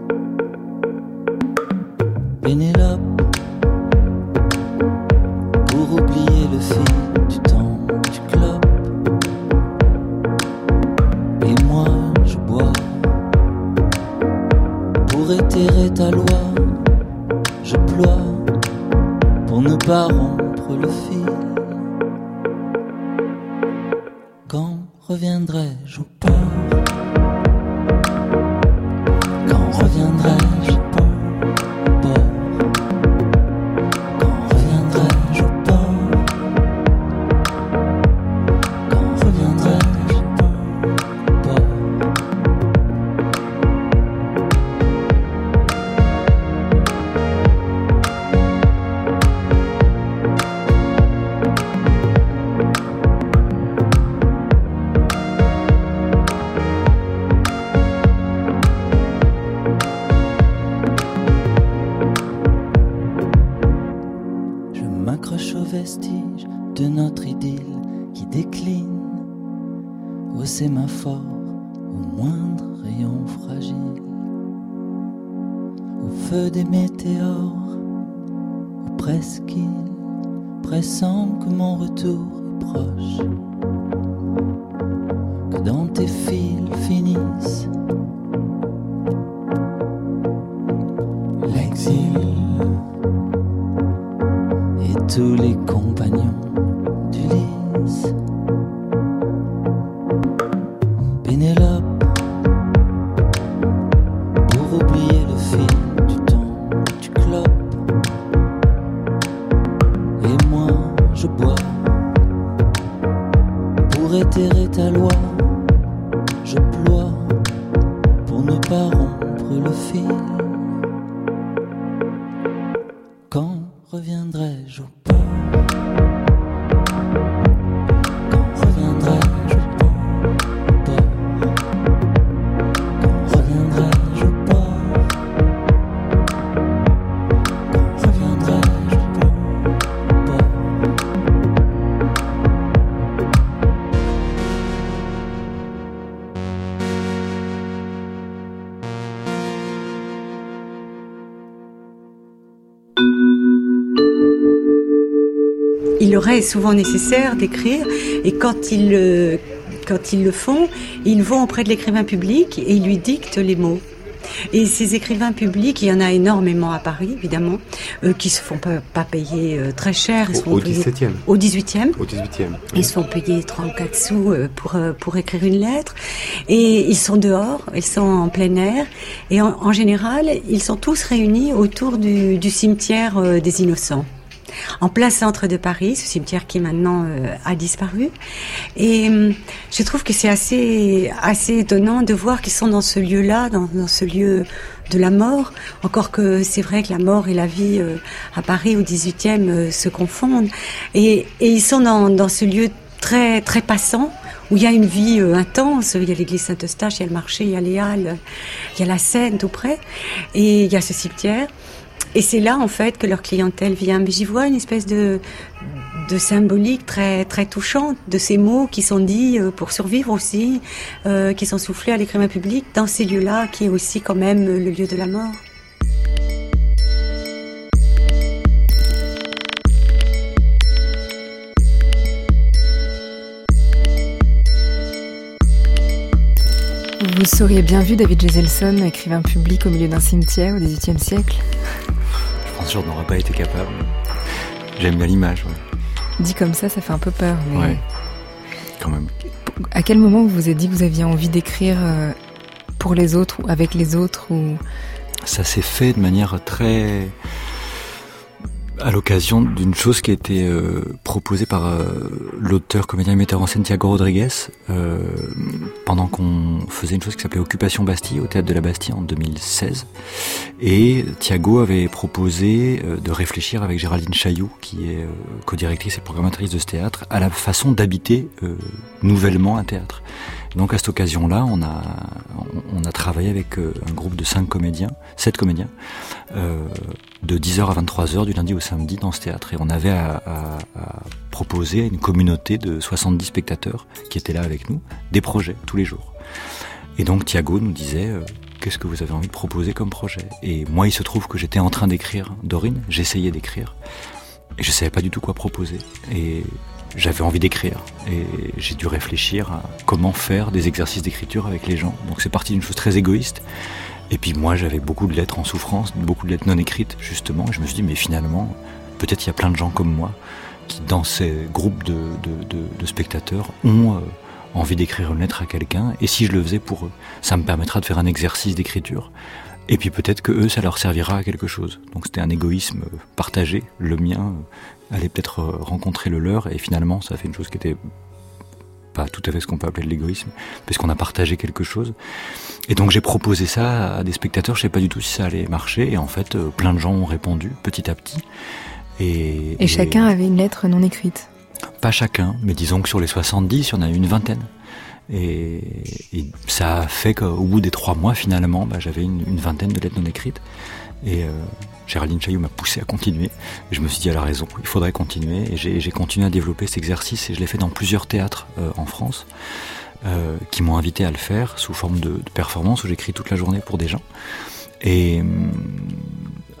feu des météores ou presqu'île pressant que mon retour est proche. Que dans tes fils finissent l'exil et tous les compagnons. Souvent nécessaire d'écrire et quand ils, le, quand ils le font, ils vont auprès de l'écrivain public et ils lui dictent les mots. Et ces écrivains publics, il y en a énormément à Paris, évidemment, euh, qui se font pas, pas payer euh, très cher. Ils au, 17e. Au 18e. Au 18e. Ils se font payer 3 ou 4 sous euh, pour, pour écrire une lettre. Et ils sont dehors, ils sont en plein air. Et en, en général, ils sont tous réunis autour du, du cimetière des innocents en plein centre de Paris, ce cimetière qui maintenant euh, a disparu. Et hum, je trouve que c'est assez, assez étonnant de voir qu'ils sont dans ce lieu-là, dans, ce lieu de la mort, encore que c'est vrai que la mort et la vie euh, à Paris au 18e euh, se confondent. Et, et ils sont dans, dans ce lieu très, très passant où il y a une vie intense. Il y a l'église Saint-Eustache, il y a le marché, il y a les Halles, il y a la Seine tout près, et il y a ce cimetière. Et c'est là, en fait, que leur clientèle vient. Mais j'y vois une espèce de, de symbolique très, très touchante de ces mots qui sont dits euh, pour survivre aussi, euh, qui sont soufflés à l'écrivain public dans ces lieux-là, qui est aussi quand même le lieu de la mort. Vous seriez bien vu David Geselson, écrivain public au milieu d'un cimetière au XVIIIe siècle je n'aurais pas été capable. J'aime bien l'image. Dit comme ça, ça fait un peu peur. Ouais. Quand même. À quel moment vous vous êtes dit que vous aviez envie d'écrire euh, pour les autres ou avec les autres ou... Ça s'est fait de manière très à l'occasion d'une chose qui a été euh, proposée par euh, l'auteur, comédien et metteur en scène Thiago Rodriguez euh, pendant qu'on faisait une chose qui s'appelait Occupation Bastille au théâtre de la Bastille en 2016. Et Thiago avait proposé de réfléchir avec Géraldine Chailloux, qui est co-directrice et programmatrice de ce théâtre, à la façon d'habiter nouvellement un théâtre. Donc à cette occasion-là, on a, on a travaillé avec euh, un groupe de cinq comédiens, sept comédiens, euh, de 10h à 23h du lundi au samedi dans ce théâtre. Et on avait à, à, à, proposer à une communauté de 70 spectateurs qui étaient là avec nous des projets tous les jours. Et donc Thiago nous disait euh, qu'est-ce que vous avez envie de proposer comme projet? Et moi, il se trouve que j'étais en train d'écrire Dorine, j'essayais d'écrire. Et je savais pas du tout quoi proposer. Et j'avais envie d'écrire et j'ai dû réfléchir à comment faire des exercices d'écriture avec les gens. Donc c'est parti d'une chose très égoïste. Et puis moi j'avais beaucoup de lettres en souffrance, beaucoup de lettres non écrites justement. Et je me suis dit mais finalement peut-être il y a plein de gens comme moi qui dans ces groupes de, spectateurs ont euh, envie d'écrire une lettre à quelqu'un. Et si je le faisais pour eux, ça me permettra de faire un exercice d'écriture. Et puis peut-être que eux, ça leur servira à quelque chose. Donc c'était un égoïsme partagé, le mien allait peut-être euh, rencontrer le leur, et finalement, ça a fait une chose qui était pas tout à fait ce qu'on peut appeler de l'égoïsme, puisqu'on a partagé quelque chose. Et donc j'ai proposé ça à des spectateurs, je sais pas du tout si ça allait marcher, et en fait, euh, plein de gens ont répondu petit à petit. Et, et, chacun avait une lettre non écrite Pas chacun, mais disons que sur les 70, il y en a eu une vingtaine. Et, ça a fait qu'au bout des trois mois, finalement, bah, j'avais une, vingtaine de lettres non écrites. Et euh, Géraldine Chaillot m'a poussé à continuer. Et je me suis dit, elle a raison, il faudrait continuer. Et j'ai continué à développer cet exercice et je l'ai fait dans plusieurs théâtres euh, en France. Euh, qui m'ont invité à le faire sous forme de, de performance où j'écris toute la journée pour des gens. Et hum,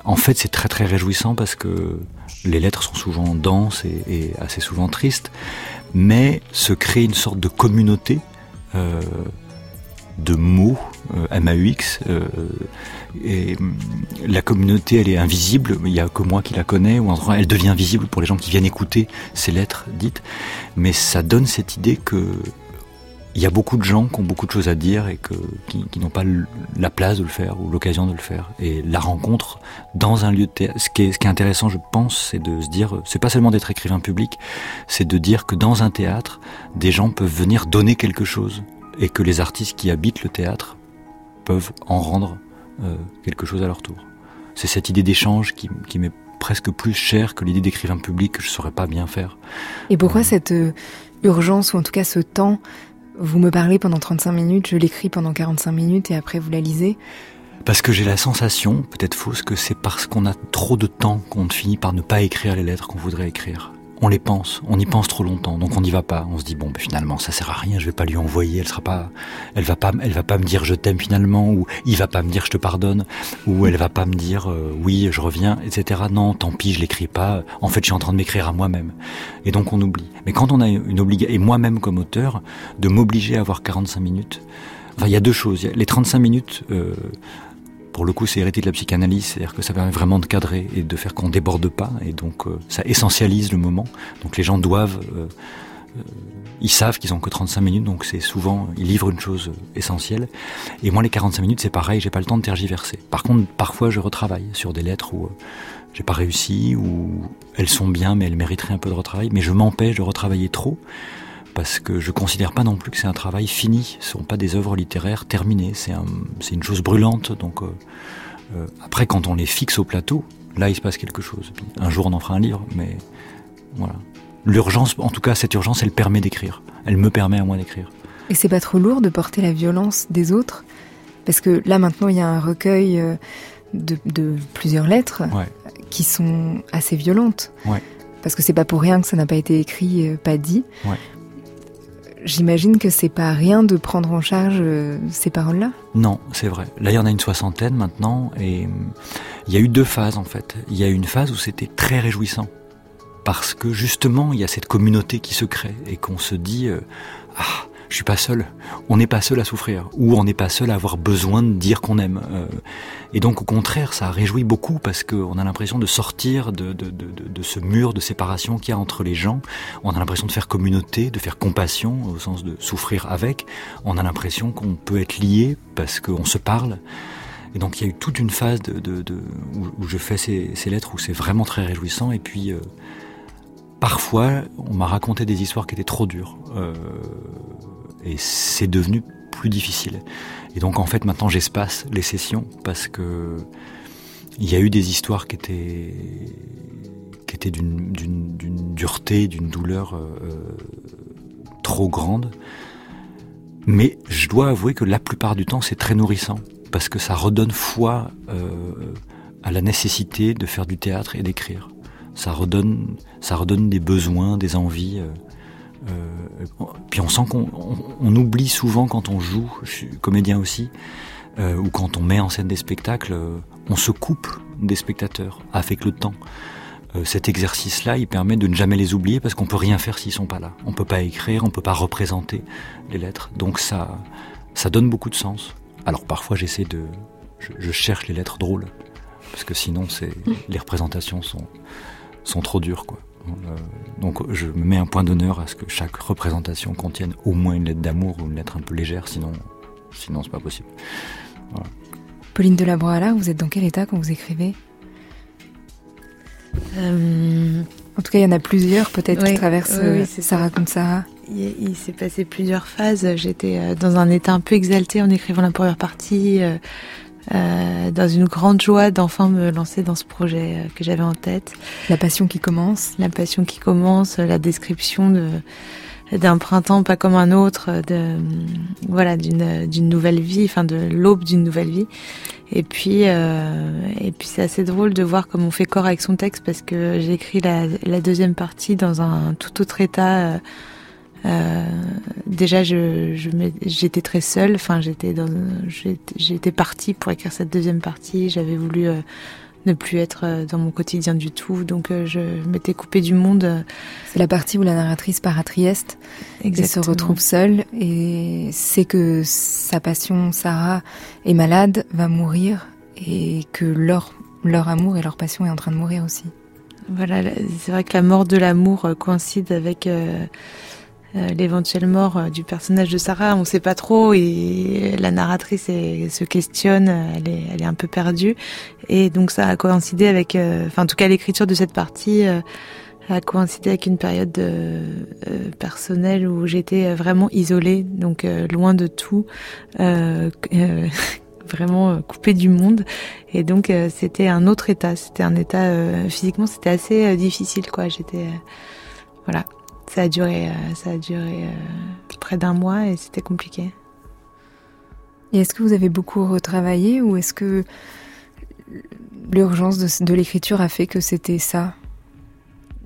en fait, c'est très très réjouissant parce que les lettres sont souvent denses et, et assez souvent tristes, mais se crée une sorte de communauté de mots, euh, MAUX, euh, et mm, la communauté, elle est invisible, il n'y a que moi qui la connais, ou en elle devient visible pour les gens qui viennent écouter ces lettres dites, mais ça donne cette idée que il y a beaucoup de gens qui ont beaucoup de choses à dire et que, qui, qui n'ont pas la place de le faire ou l'occasion de le faire. Et la rencontre dans un lieu de théâtre, ce qui est, ce qui est intéressant, je pense, c'est de se dire, c'est pas seulement d'être écrivain public, c'est de dire que dans un théâtre, des gens peuvent venir donner quelque chose et que les artistes qui habitent le théâtre peuvent en rendre quelque chose à leur tour. C'est cette idée d'échange qui, qui m'est presque plus chère que l'idée d'écrire un public que je saurais pas bien faire. Et pourquoi cette urgence, ou en tout cas ce temps Vous me parlez pendant 35 minutes, je l'écris pendant 45 minutes et après vous la lisez parce que j'ai la sensation, peut-être fausse, que c'est parce qu'on a trop de temps qu'on finit par ne pas écrire les lettres qu'on voudrait écrire. On les pense, on y pense trop longtemps, donc on n'y va pas. On se dit bon, ben finalement, ça sert à rien. Je vais pas lui envoyer. Elle sera pas, elle va pas, me dire je t'aime finalement, ou il va pas me dire je te pardonne, ou elle va pas me dire euh, oui, je reviens, etc. Non, tant pis, je l'écris pas. En fait, je suis en train de m'écrire à moi-même. Et donc on oublie. Mais quand on a une obligation, et moi-même comme auteur, de m'obliger à avoir 45 minutes. Enfin, il y a deux choses. Les 35 minutes. Euh, pour le coup, c'est hérité de la psychanalyse, c'est-à-dire que ça permet vraiment de cadrer et de faire qu'on déborde pas, et donc euh, ça essentialise le moment. Donc les gens doivent, euh, euh, ils savent qu'ils ont que 35 minutes, donc c'est souvent, ils livrent une chose essentielle. Et moi, les 45 minutes, c'est pareil, j'ai pas le temps de tergiverser. Par contre, parfois, je retravaille sur des lettres où j'ai pas réussi, ou elles sont bien, mais elles mériteraient un peu de retravail, mais je m'empêche de retravailler trop parce que je considère pas non plus que c'est un travail fini. Ce sont pas des œuvres littéraires terminées. C'est un, une chose brûlante. Donc euh, euh, après, quand on les fixe au plateau, là, il se passe quelque chose. un jour, on en fera un livre, mais voilà. L'urgence, en tout cas, cette urgence, elle permet d'écrire. Elle me permet à moi d'écrire. Et c'est pas trop lourd de porter la violence des autres? Parce que là, maintenant, il y a un recueil euh, de, de plusieurs lettres qui sont assez violentes. Ouais. Parce que c'est pas pour rien que ça n'a pas été écrit, pas dit. Ouais. J'imagine que c'est pas rien de prendre en charge euh, ces paroles-là. Non, c'est vrai. Là, il y en a une soixantaine maintenant, et il y a eu deux phases en fait. Il y a eu une phase où c'était très réjouissant, parce que justement, il y a cette communauté qui se crée et qu'on se dit euh, ah je suis pas seul. On n'est pas seul à souffrir, ou on n'est pas seul à avoir besoin de dire qu'on aime. Euh. et donc au contraire, ça réjouit beaucoup parce qu'on a l'impression de sortir de, de, de, ce mur de séparation qu'il y a entre les gens. On a l'impression de faire communauté, de faire compassion au sens de souffrir avec. On a l'impression qu'on peut être lié parce qu'on se parle. Et donc il y a eu toute une phase de, où, je fais ces, ces lettres où c'est vraiment très réjouissant. Et puis euh, parfois, on m'a raconté des histoires qui étaient trop dures. Euh, et c'est devenu plus difficile. Et donc en fait maintenant j'espace les sessions parce que il y a eu des histoires qui étaient d'une, dureté, d'une douleur euh, trop grande. Mais je dois avouer que la plupart du temps c'est très nourrissant parce que ça redonne foi euh, à la nécessité de faire du théâtre et d'écrire. Ça redonne, ça redonne des besoins, des envies. Euh, euh, puis on sent qu'on on, oublie souvent quand on joue, je suis comédien aussi, euh, ou quand on met en scène des spectacles, euh, on se coupe des spectateurs avec le temps. cet exercice-là, il permet de ne jamais les oublier parce qu'on peut rien faire s'ils sont pas là. On peut pas écrire, on peut pas représenter les lettres. Donc ça, ça donne beaucoup de sens. Alors parfois j'essaie de, je, je, cherche les lettres drôles parce que sinon c'est [LAUGHS] les représentations sont sont trop dures quoi. Euh, donc je me mets un point d'honneur à ce que chaque représentation contienne au moins une lettre d'amour ou une lettre un peu légère, sinon, sinon c'est pas possible. Pauline de là, vous êtes dans quel état quand vous écrivez? Euh, En tout cas, il y en a plusieurs peut-être qui traversent euh, Ça raconte Sarah. Il, s'est passé plusieurs phases. J'étais dans un état un peu exalté en écrivant la première partie. Euh, dans une grande joie d'enfin me lancer dans ce projet euh, que j'avais en tête. La passion qui commence. La passion qui commence, la description de d'un printemps pas comme un autre, de voilà d'une d'une nouvelle vie, enfin de l'aube d'une nouvelle vie. Et puis euh, et puis c'est assez drôle de voir comme on fait corps avec son texte parce que j'ai écrit la, la deuxième partie dans un tout autre état. Euh, euh, déjà, je, j'étais très seule. Enfin, j'étais dans, j'étais partie pour écrire cette deuxième partie. J'avais voulu euh, ne plus être euh, dans mon quotidien du tout. Donc, je m'étais coupée du monde. C'est la partie où la narratrice part à Trieste et se retrouve seule et sait que sa passion, Sarah, est malade, va mourir et que leur, leur amour et leur passion est en train de mourir aussi. Voilà, c'est vrai que la mort de l'amour coïncide avec euh, l'éventuelle mort euh, du personnage de Sarah, on ne sait pas trop et la narratrice se questionne, elle est, elle est un peu perdue et donc ça a coïncidé avec, euh, enfin en tout cas l'écriture de cette partie a coïncidé avec une période personnelle où j'étais vraiment isolée, donc loin de tout. [LAUGHS] vraiment coupé du monde. Et donc c'était un autre état. C'était un état physiquement, c'était assez difficile, quoi. J'étais voilà. Ça a duré, ça a duré près d'un mois et c'était compliqué. Et est-ce que vous avez beaucoup retravaillé ou est-ce que l'urgence de, de l'écriture a fait que c'était ça?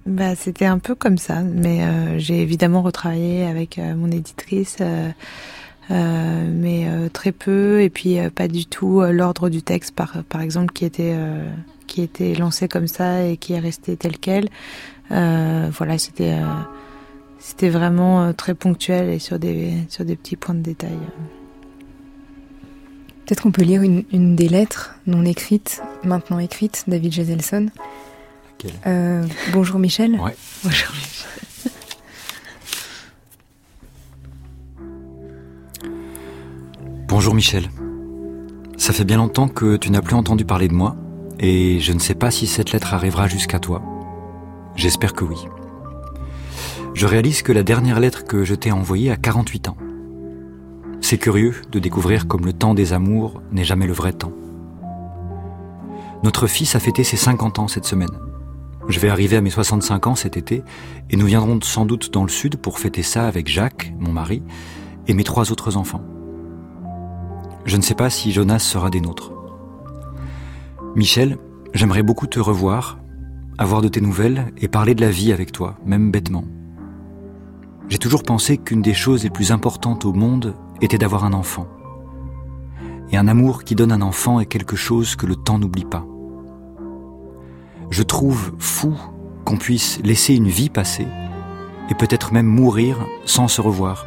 Bah, C'était un peu comme ça, mais euh, j'ai évidemment retravaillé avec euh, mon éditrice, euh, mais très peu, et puis pas du tout l'ordre du texte, par, par exemple, qui était, qui était lancé comme ça et qui est resté tel quel. voilà, c'était c'était vraiment très ponctuel et sur des, sur des petits points de détail. Peut-être qu'on peut lire une, des lettres non écrites, maintenant écrites, David Geselson. Euh, bonjour Michel. Ouais. [LAUGHS] Bonjour Michel. Bonjour Michel. Ça fait bien longtemps que tu n'as plus entendu parler de moi, et je ne sais pas si cette lettre arrivera jusqu'à toi. J'espère que oui. Je réalise que la dernière lettre que je t'ai envoyée a 48 ans. C'est curieux de découvrir comme le temps des amours n'est jamais le vrai temps. Notre fils a fêté ses 50 ans cette semaine. Je vais arriver à mes 65 ans cet été et nous viendrons sans doute dans le sud pour fêter ça avec Jacques, mon mari, et mes trois autres enfants. Je ne sais pas si Jonas sera des nôtres. Michel, j'aimerais beaucoup te revoir, avoir de tes nouvelles et parler de la vie avec toi, même bêtement. J'ai toujours pensé qu'une des choses les plus importantes au monde était d'avoir un enfant. Et un amour qui donne un enfant est quelque chose que le temps n'oublie pas. Je trouve fou qu'on puisse laisser une vie passer et peut-être même mourir sans se revoir.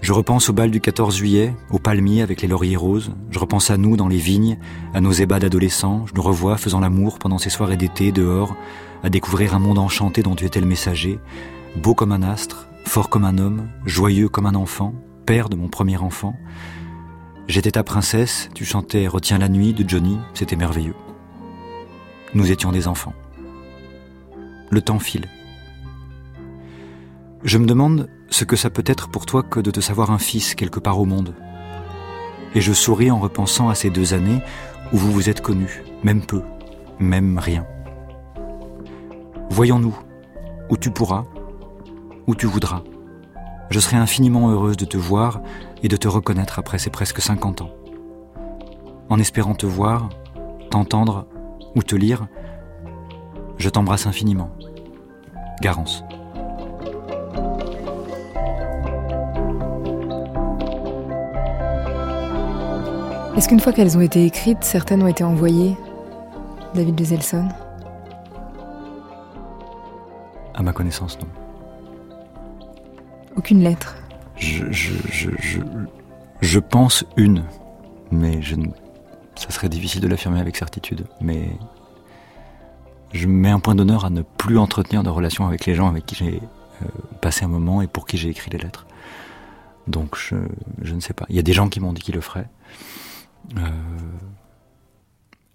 Je repense au bal du 14 juillet, au palmier avec les lauriers roses. Je repense à nous dans les vignes, à nos ébats d'adolescents. Je nous revois faisant l'amour pendant ces soirées d'été dehors, à découvrir un monde enchanté dont tu étais le messager, beau comme un astre, fort comme un homme, joyeux comme un enfant, père de mon premier enfant. J'étais ta princesse, tu chantais Retiens la nuit de Johnny, c'était merveilleux. Nous étions des enfants. Le temps file. Je me demande ce que ça peut être pour toi que de te savoir un fils quelque part au monde. Et je souris en repensant à ces deux années où vous vous êtes connus, même peu, même rien. Voyons-nous, où tu pourras, où tu voudras. Je serai infiniment heureuse de te voir et de te reconnaître après ces presque 50 ans. En espérant te voir, t'entendre ou te lire, je t'embrasse infiniment. Garance. Est-ce qu'une fois qu'elles ont été écrites, certaines ont été envoyées? David de Zelson? À ma connaissance, non. Aucune lettre. Je, je, je, je, pense une, mais je, ça serait difficile de l'affirmer avec certitude. Mais je mets un point d'honneur à ne plus entretenir de relations avec les gens avec qui j'ai euh, passé un moment et pour qui j'ai écrit les lettres. Donc je, je, ne sais pas. Il y a des gens qui m'ont dit qu'ils le feraient. Euh,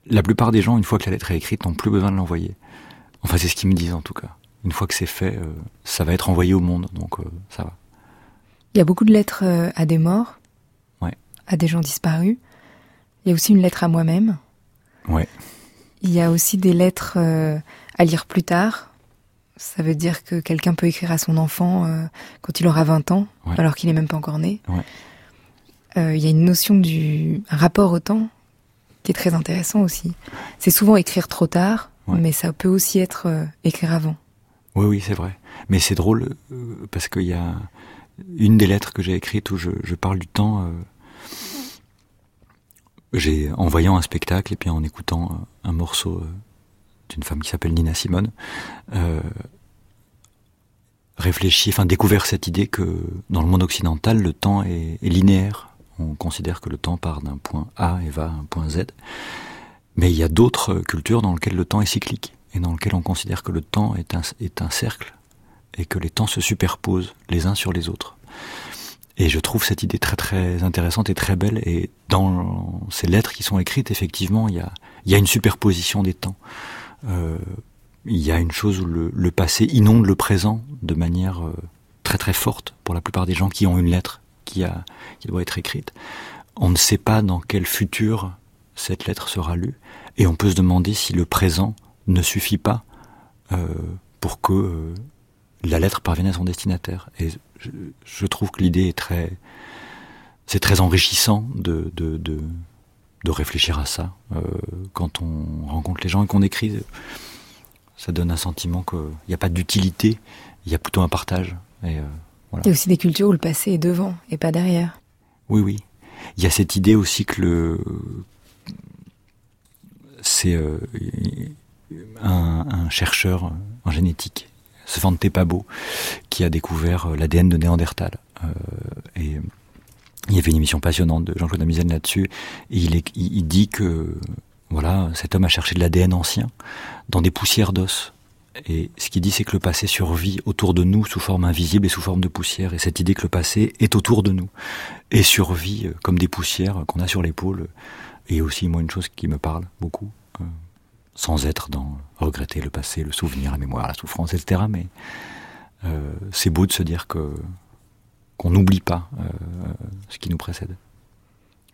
la plupart des gens, une fois que la lettre est écrite, n'ont plus besoin de l'envoyer. Enfin, c'est ce qu'ils me disent en tout cas une fois que c'est fait, euh, ça va être envoyé au monde, donc euh, ça va. Il y a beaucoup de lettres euh, à des morts, ouais. à des gens disparus. Il y a aussi une lettre à moi-même. Ouais. Il y a aussi des lettres à lire plus tard. Ça veut dire que quelqu'un peut écrire à son enfant quand il aura 20 ans, alors qu'il n'est même pas encore né. Ouais. il y a une notion du rapport au temps qui est très intéressant aussi. C'est souvent écrire trop tard, mais ça peut aussi être écrire avant. Oui, oui, c'est vrai. Mais c'est drôle euh, parce qu'il y a une des lettres que j'ai écrites où je, parle du temps. Euh, j'ai en voyant un spectacle et puis en écoutant euh, un morceau d'une femme qui s'appelle Nina Simone, réfléchi, enfin découvert cette idée que dans le monde occidental, le temps est, est linéaire. On considère que le temps part d'un point A et va à un point Z. Mais il y a d'autres cultures dans lesquelles le temps est cyclique et dans lequel on considère que le temps est un, est un cercle et que les temps se superposent les uns sur les autres. Et je trouve cette idée très très intéressante et très belle. Et dans ces lettres qui sont écrites, effectivement, il y a, il y a une superposition des temps. Euh, il y a une chose où le, passé inonde le présent de manière euh, très très forte pour la plupart des gens qui ont une lettre qui, a, qui doit être écrite. on ne sait pas dans quel futur cette lettre sera lue, et on peut se demander si le présent ne suffit pas euh, pour que euh, la lettre parvienne à son destinataire. Et je, trouve que l'idée est très, c'est très enrichissant de, de, de, de réfléchir à ça euh, quand on rencontre les gens et qu'on écrit. Ça donne un sentiment qu'il n'y a pas d'utilité, il y a plutôt un partage. Et, Il y a aussi des cultures où le passé est devant et pas derrière. Oui, oui. Il y a cette idée aussi que le c'est euh, un, chercheur en génétique, Svante Pabo, qui a découvert euh, l'ADN de Néandertal. Euh, et il y avait une émission passionnante de Jean-Claude Amizen là-dessus. Et il, il, dit que voilà, cet homme a cherché de l'ADN ancien dans des poussières d'os. Et ce qu'il dit, c'est que le passé survit autour de nous sous forme invisible et sous forme de poussière. Et cette idée que le passé est autour de nous et survit comme des poussières qu'on a sur l'épaule et aussi, moi, une chose qui me parle beaucoup, euh, sans être dans regretter le passé, le souvenir, la mémoire, la souffrance, etc. Mais euh, c'est beau de se dire que qu'on n'oublie pas euh, ce qui nous précède.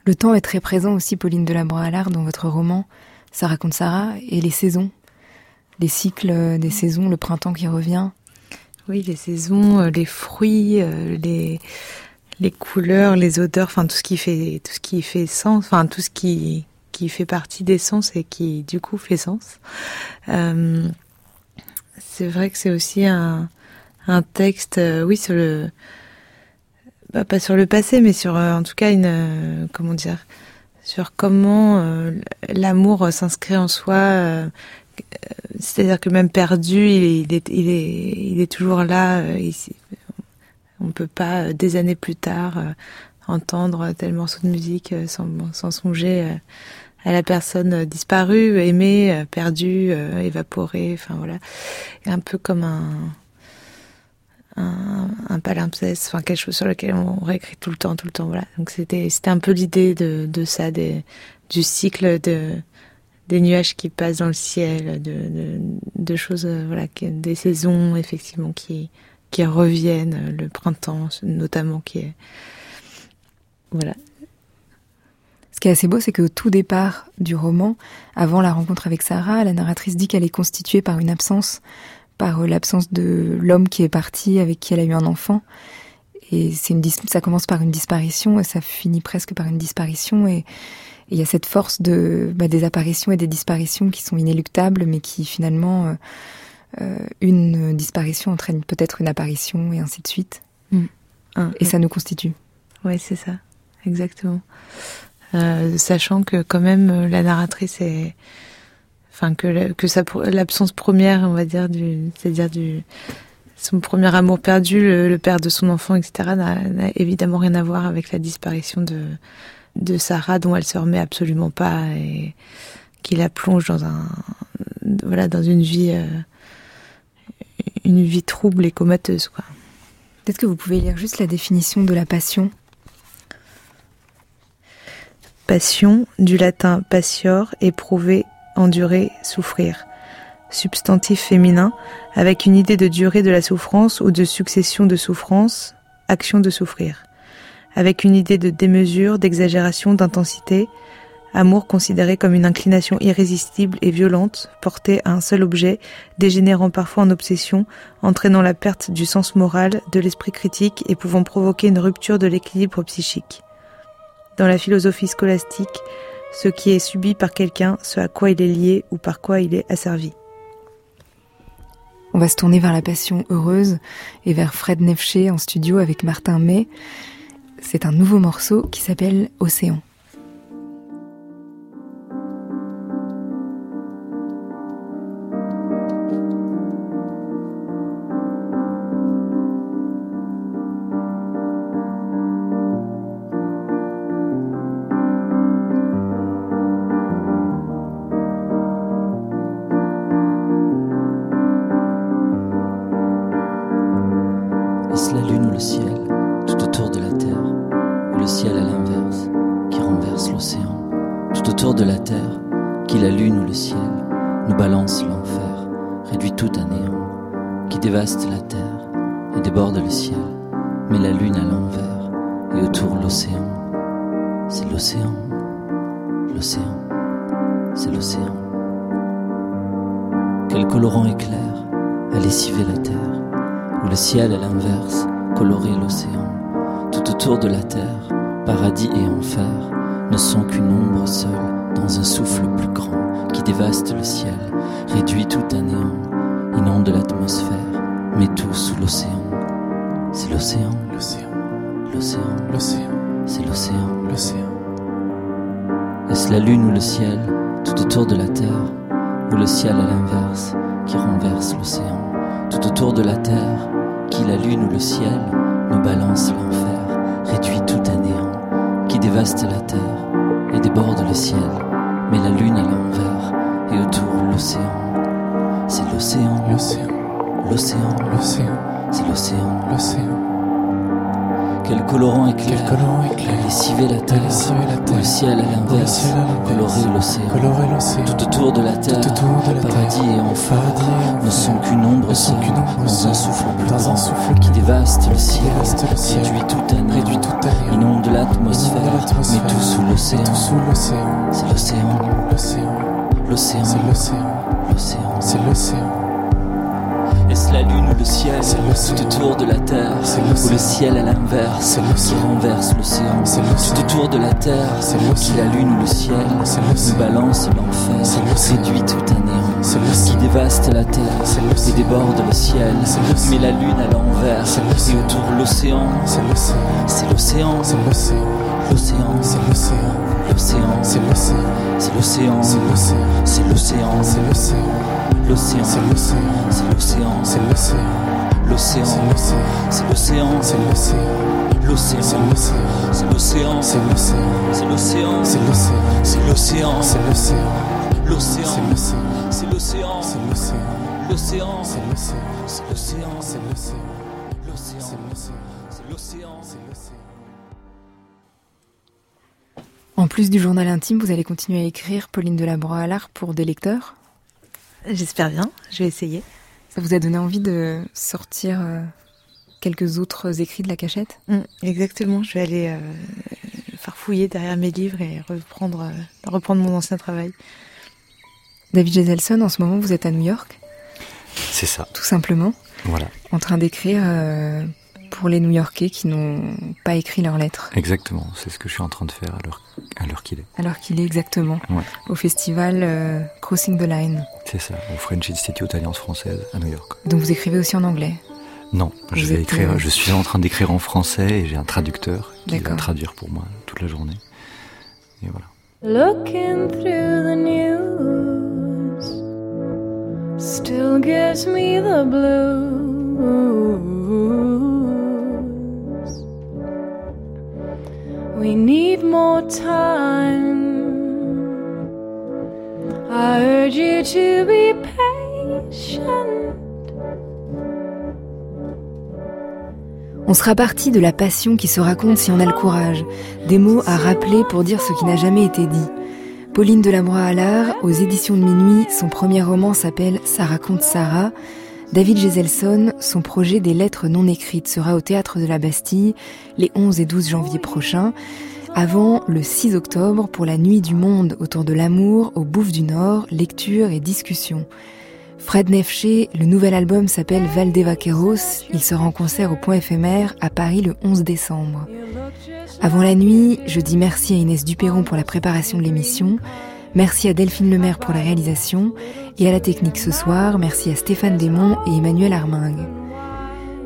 Le temps est très présent aussi, Pauline Delabroix-Allard, dans votre roman. Ça raconte Sarah et les saisons, les cycles des saisons, le printemps qui revient. Oui, les saisons, les fruits, les les couleurs, les odeurs, enfin tout ce qui fait tout ce qui fait sens, enfin tout ce qui qui fait partie des sens et qui du coup fait sens. Euh, c'est vrai que c'est aussi un un texte, euh, oui sur le bah, pas sur le passé, mais sur euh, en tout cas une comment dire sur comment l'amour s'inscrit en soi. c'est-à-dire que même perdu, il est, il est, il est, il toujours là. Ici on peut pas des années plus tard entendre tel morceau de musique sans, sans songer à la personne disparue, aimée, perdue, évaporée. Enfin voilà, un peu comme un un, palimpseste, enfin quelque chose sur lequel on réécrit tout le temps, tout le temps. Voilà. Donc c'était c'était un peu l'idée de ça, des, du cycle de des nuages qui passent dans le ciel, de, de choses voilà, des saisons effectivement qui qui reviennent, le printemps notamment, qui est... Voilà. Ce qui est assez beau, c'est qu'au tout départ du roman, avant la rencontre avec Sarah, la narratrice dit qu'elle est constituée par une absence, par euh, l'absence de l'homme qui est parti, avec qui elle a eu un enfant. Et c'est une ça commence par une disparition et ça finit presque par une disparition. Et il y a cette force de bah, des apparitions et des disparitions qui sont inéluctables, mais qui finalement euh, euh, une disparition entraîne peut-être une apparition et ainsi de suite. Mm. et ça nous constitue. Oui, c'est ça, exactement. Euh, sachant que quand même la narratrice est, enfin que que l'absence première, on va dire du, c'est-à-dire du son premier amour perdu, le, père de son enfant, etc. n'a évidemment rien à voir avec la disparition de de Sarah dont elle se remet absolument pas et qui la plonge dans un voilà dans une vie euh, une vie trouble et comateuse. Quoi. Peut-être que vous pouvez lire juste la définition de la passion. Passion, du latin passior, éprouver, endurer, souffrir. Substantif féminin, avec une idée de durée de la souffrance ou de succession de souffrances, action de souffrir. Avec une idée de démesure, d'exagération, d'intensité, amour considéré comme une inclination irrésistible et violente, portée à un seul objet, dégénérant parfois en obsession, entraînant la perte du sens moral, de l'esprit critique et pouvant provoquer une rupture de l'équilibre psychique. Dans la philosophie scolastique, ce qui est subi par quelqu'un, ce à quoi il est lié ou par quoi il est asservi. On va se tourner vers la passion heureuse et vers Fred Nefché en studio avec Martin May. C'est un nouveau morceau qui s'appelle Océan. Terre, paradis et enfer ne sont qu'une ombre seule dans un souffle plus grand qui dévaste le ciel, réduit tout à néant, inonde l'atmosphère, met tout sous l'océan. C'est l'océan, l'océan, l'océan, l'océan, c'est l'océan, l'océan. Est-ce la lune ou le ciel, tout autour de la terre, ou le ciel à l'inverse, qui renverse l'océan, tout autour de la terre, qui la lune ou le ciel nous balance l'enfer, réduit tout à néant, qui dévaste la terre et déborde le ciel, met la lune à l'envers et autour l'océan. C'est l'océan, l'océan, l'océan, l'océan, c'est l'océan, l'océan. Quel colorant éclair, Quel colorant éclair la terre, la terre. le ciel à l'inverse, colorer l'océan, tout autour de la terre, tout autour de la paradis terre. et enfer, ne sont qu'une ombre seule, dans un souffle plus grand, qui dévaste le ciel, réduit tout à réduit tout à inonde l'atmosphère, met tout sous l'océan, c'est l'océan, l'océan, l'océan, c'est l'océan, l'océan, c'est l'océan. La lune ou le ciel Tout autour de la terre Ou le ciel à l'inverse Qui renverse l'océan Tout autour de la terre Qui la lune ou le ciel Nous balance l'enfer Réduit tout à néant Qui dévaste la terre Et déborde le ciel Mais la lune à l'envers Et autour l'océan C'est l'océan C'est l'océan L'océan C'est l'océan L'océan C'est l'océan C'est l'océan C'est l'océan C'est l'océan L'océan, c'est l'océan, c'est l'océan, c'est l'océan. L'océan, c'est l'océan, c'est l'océan. L'océan, c'est l'océan, c'est l'océan, c'est l'océan. C'est l'océan, c'est l'océan, c'est l'océan, c'est l'océan. L'océan, c'est l'océan, c'est l'océan, c'est l'océan. L'océan, c'est l'océan, c'est l'océan, c'est l'océan. L'océan, c'est l'océan, c'est l'océan, c'est l'océan. En plus du journal intime, vous allez continuer à écrire Pauline Delabroix-Allard pour des lecteurs J'espère bien, je vais essayer. Ça vous a donné envie de sortir euh, quelques autres écrits de la cachette? Mm, Exactement, je vais aller euh, farfouiller derrière mes livres et reprendre, euh, reprendre mon ancien travail. David Geselson, en ce moment vous êtes à New York? C'est ça. Tout simplement Voilà. En train d'écrire pour les New-Yorkais qui n'ont pas écrit leurs lettres. Exactement, c'est ce que je suis en train de faire à l'heure qu'il est. À l'heure qu'il est, exactement. Au festival euh, Crossing the Line. C'est ça, au French Institute Alliance Française à New York. Donc vous écrivez aussi en anglais Non, je, vais écrire, euh, je suis en train d'écrire en français et j'ai un traducteur qui va traduire pour moi toute la journée. Et voilà. Looking through the news still gives me the We need more time. I urge you to be patient. On sera parti de la passion qui se raconte si on a le courage, des mots à rappeler pour dire ce qui n'a jamais été dit. Pauline Delambrois-Allard, aux éditions de minuit, son premier roman s'appelle Ça raconte Sarah. David Geselson, son projet des lettres non écrites sera au théâtre de la Bastille les 11 et 12 janvier prochains, avant le 6 octobre pour la Nuit du Monde autour de l'amour au Bouffe du Nord, lecture et discussion. Fred Nefché, le nouvel album s'appelle Valdevaqueros, il sera en concert au Point éphémère à Paris le 11 décembre. Avant la nuit, je dis merci à Inès Duperron pour la préparation de l'émission, Merci à Delphine Lemaire pour la réalisation et à la technique ce soir. Merci à Stéphane Desmond et Emmanuel Armingue.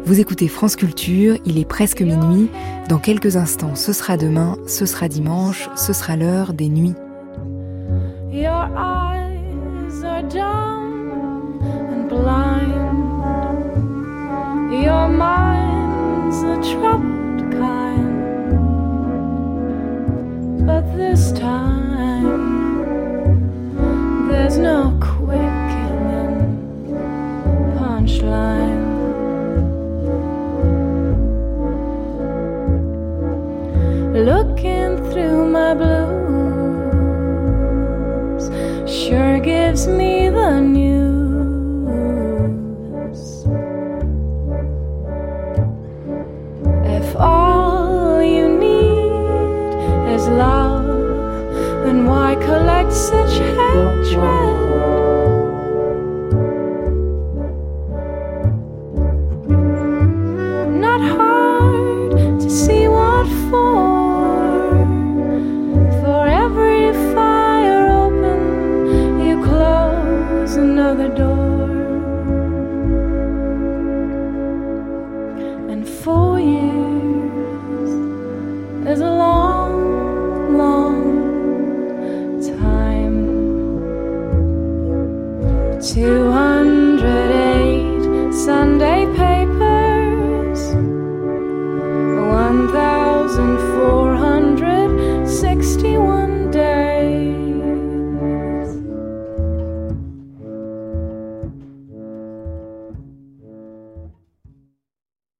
Vous écoutez France Culture, il est presque minuit. Dans quelques instants, ce sera demain, ce sera dimanche, ce sera l'heure des nuits. Your eyes are dumb and blind. Your mind's troubled kind. But this time there's no quickening punchline. Looking through my blues sure gives me the news. If all you need is love. Then why collect such 转。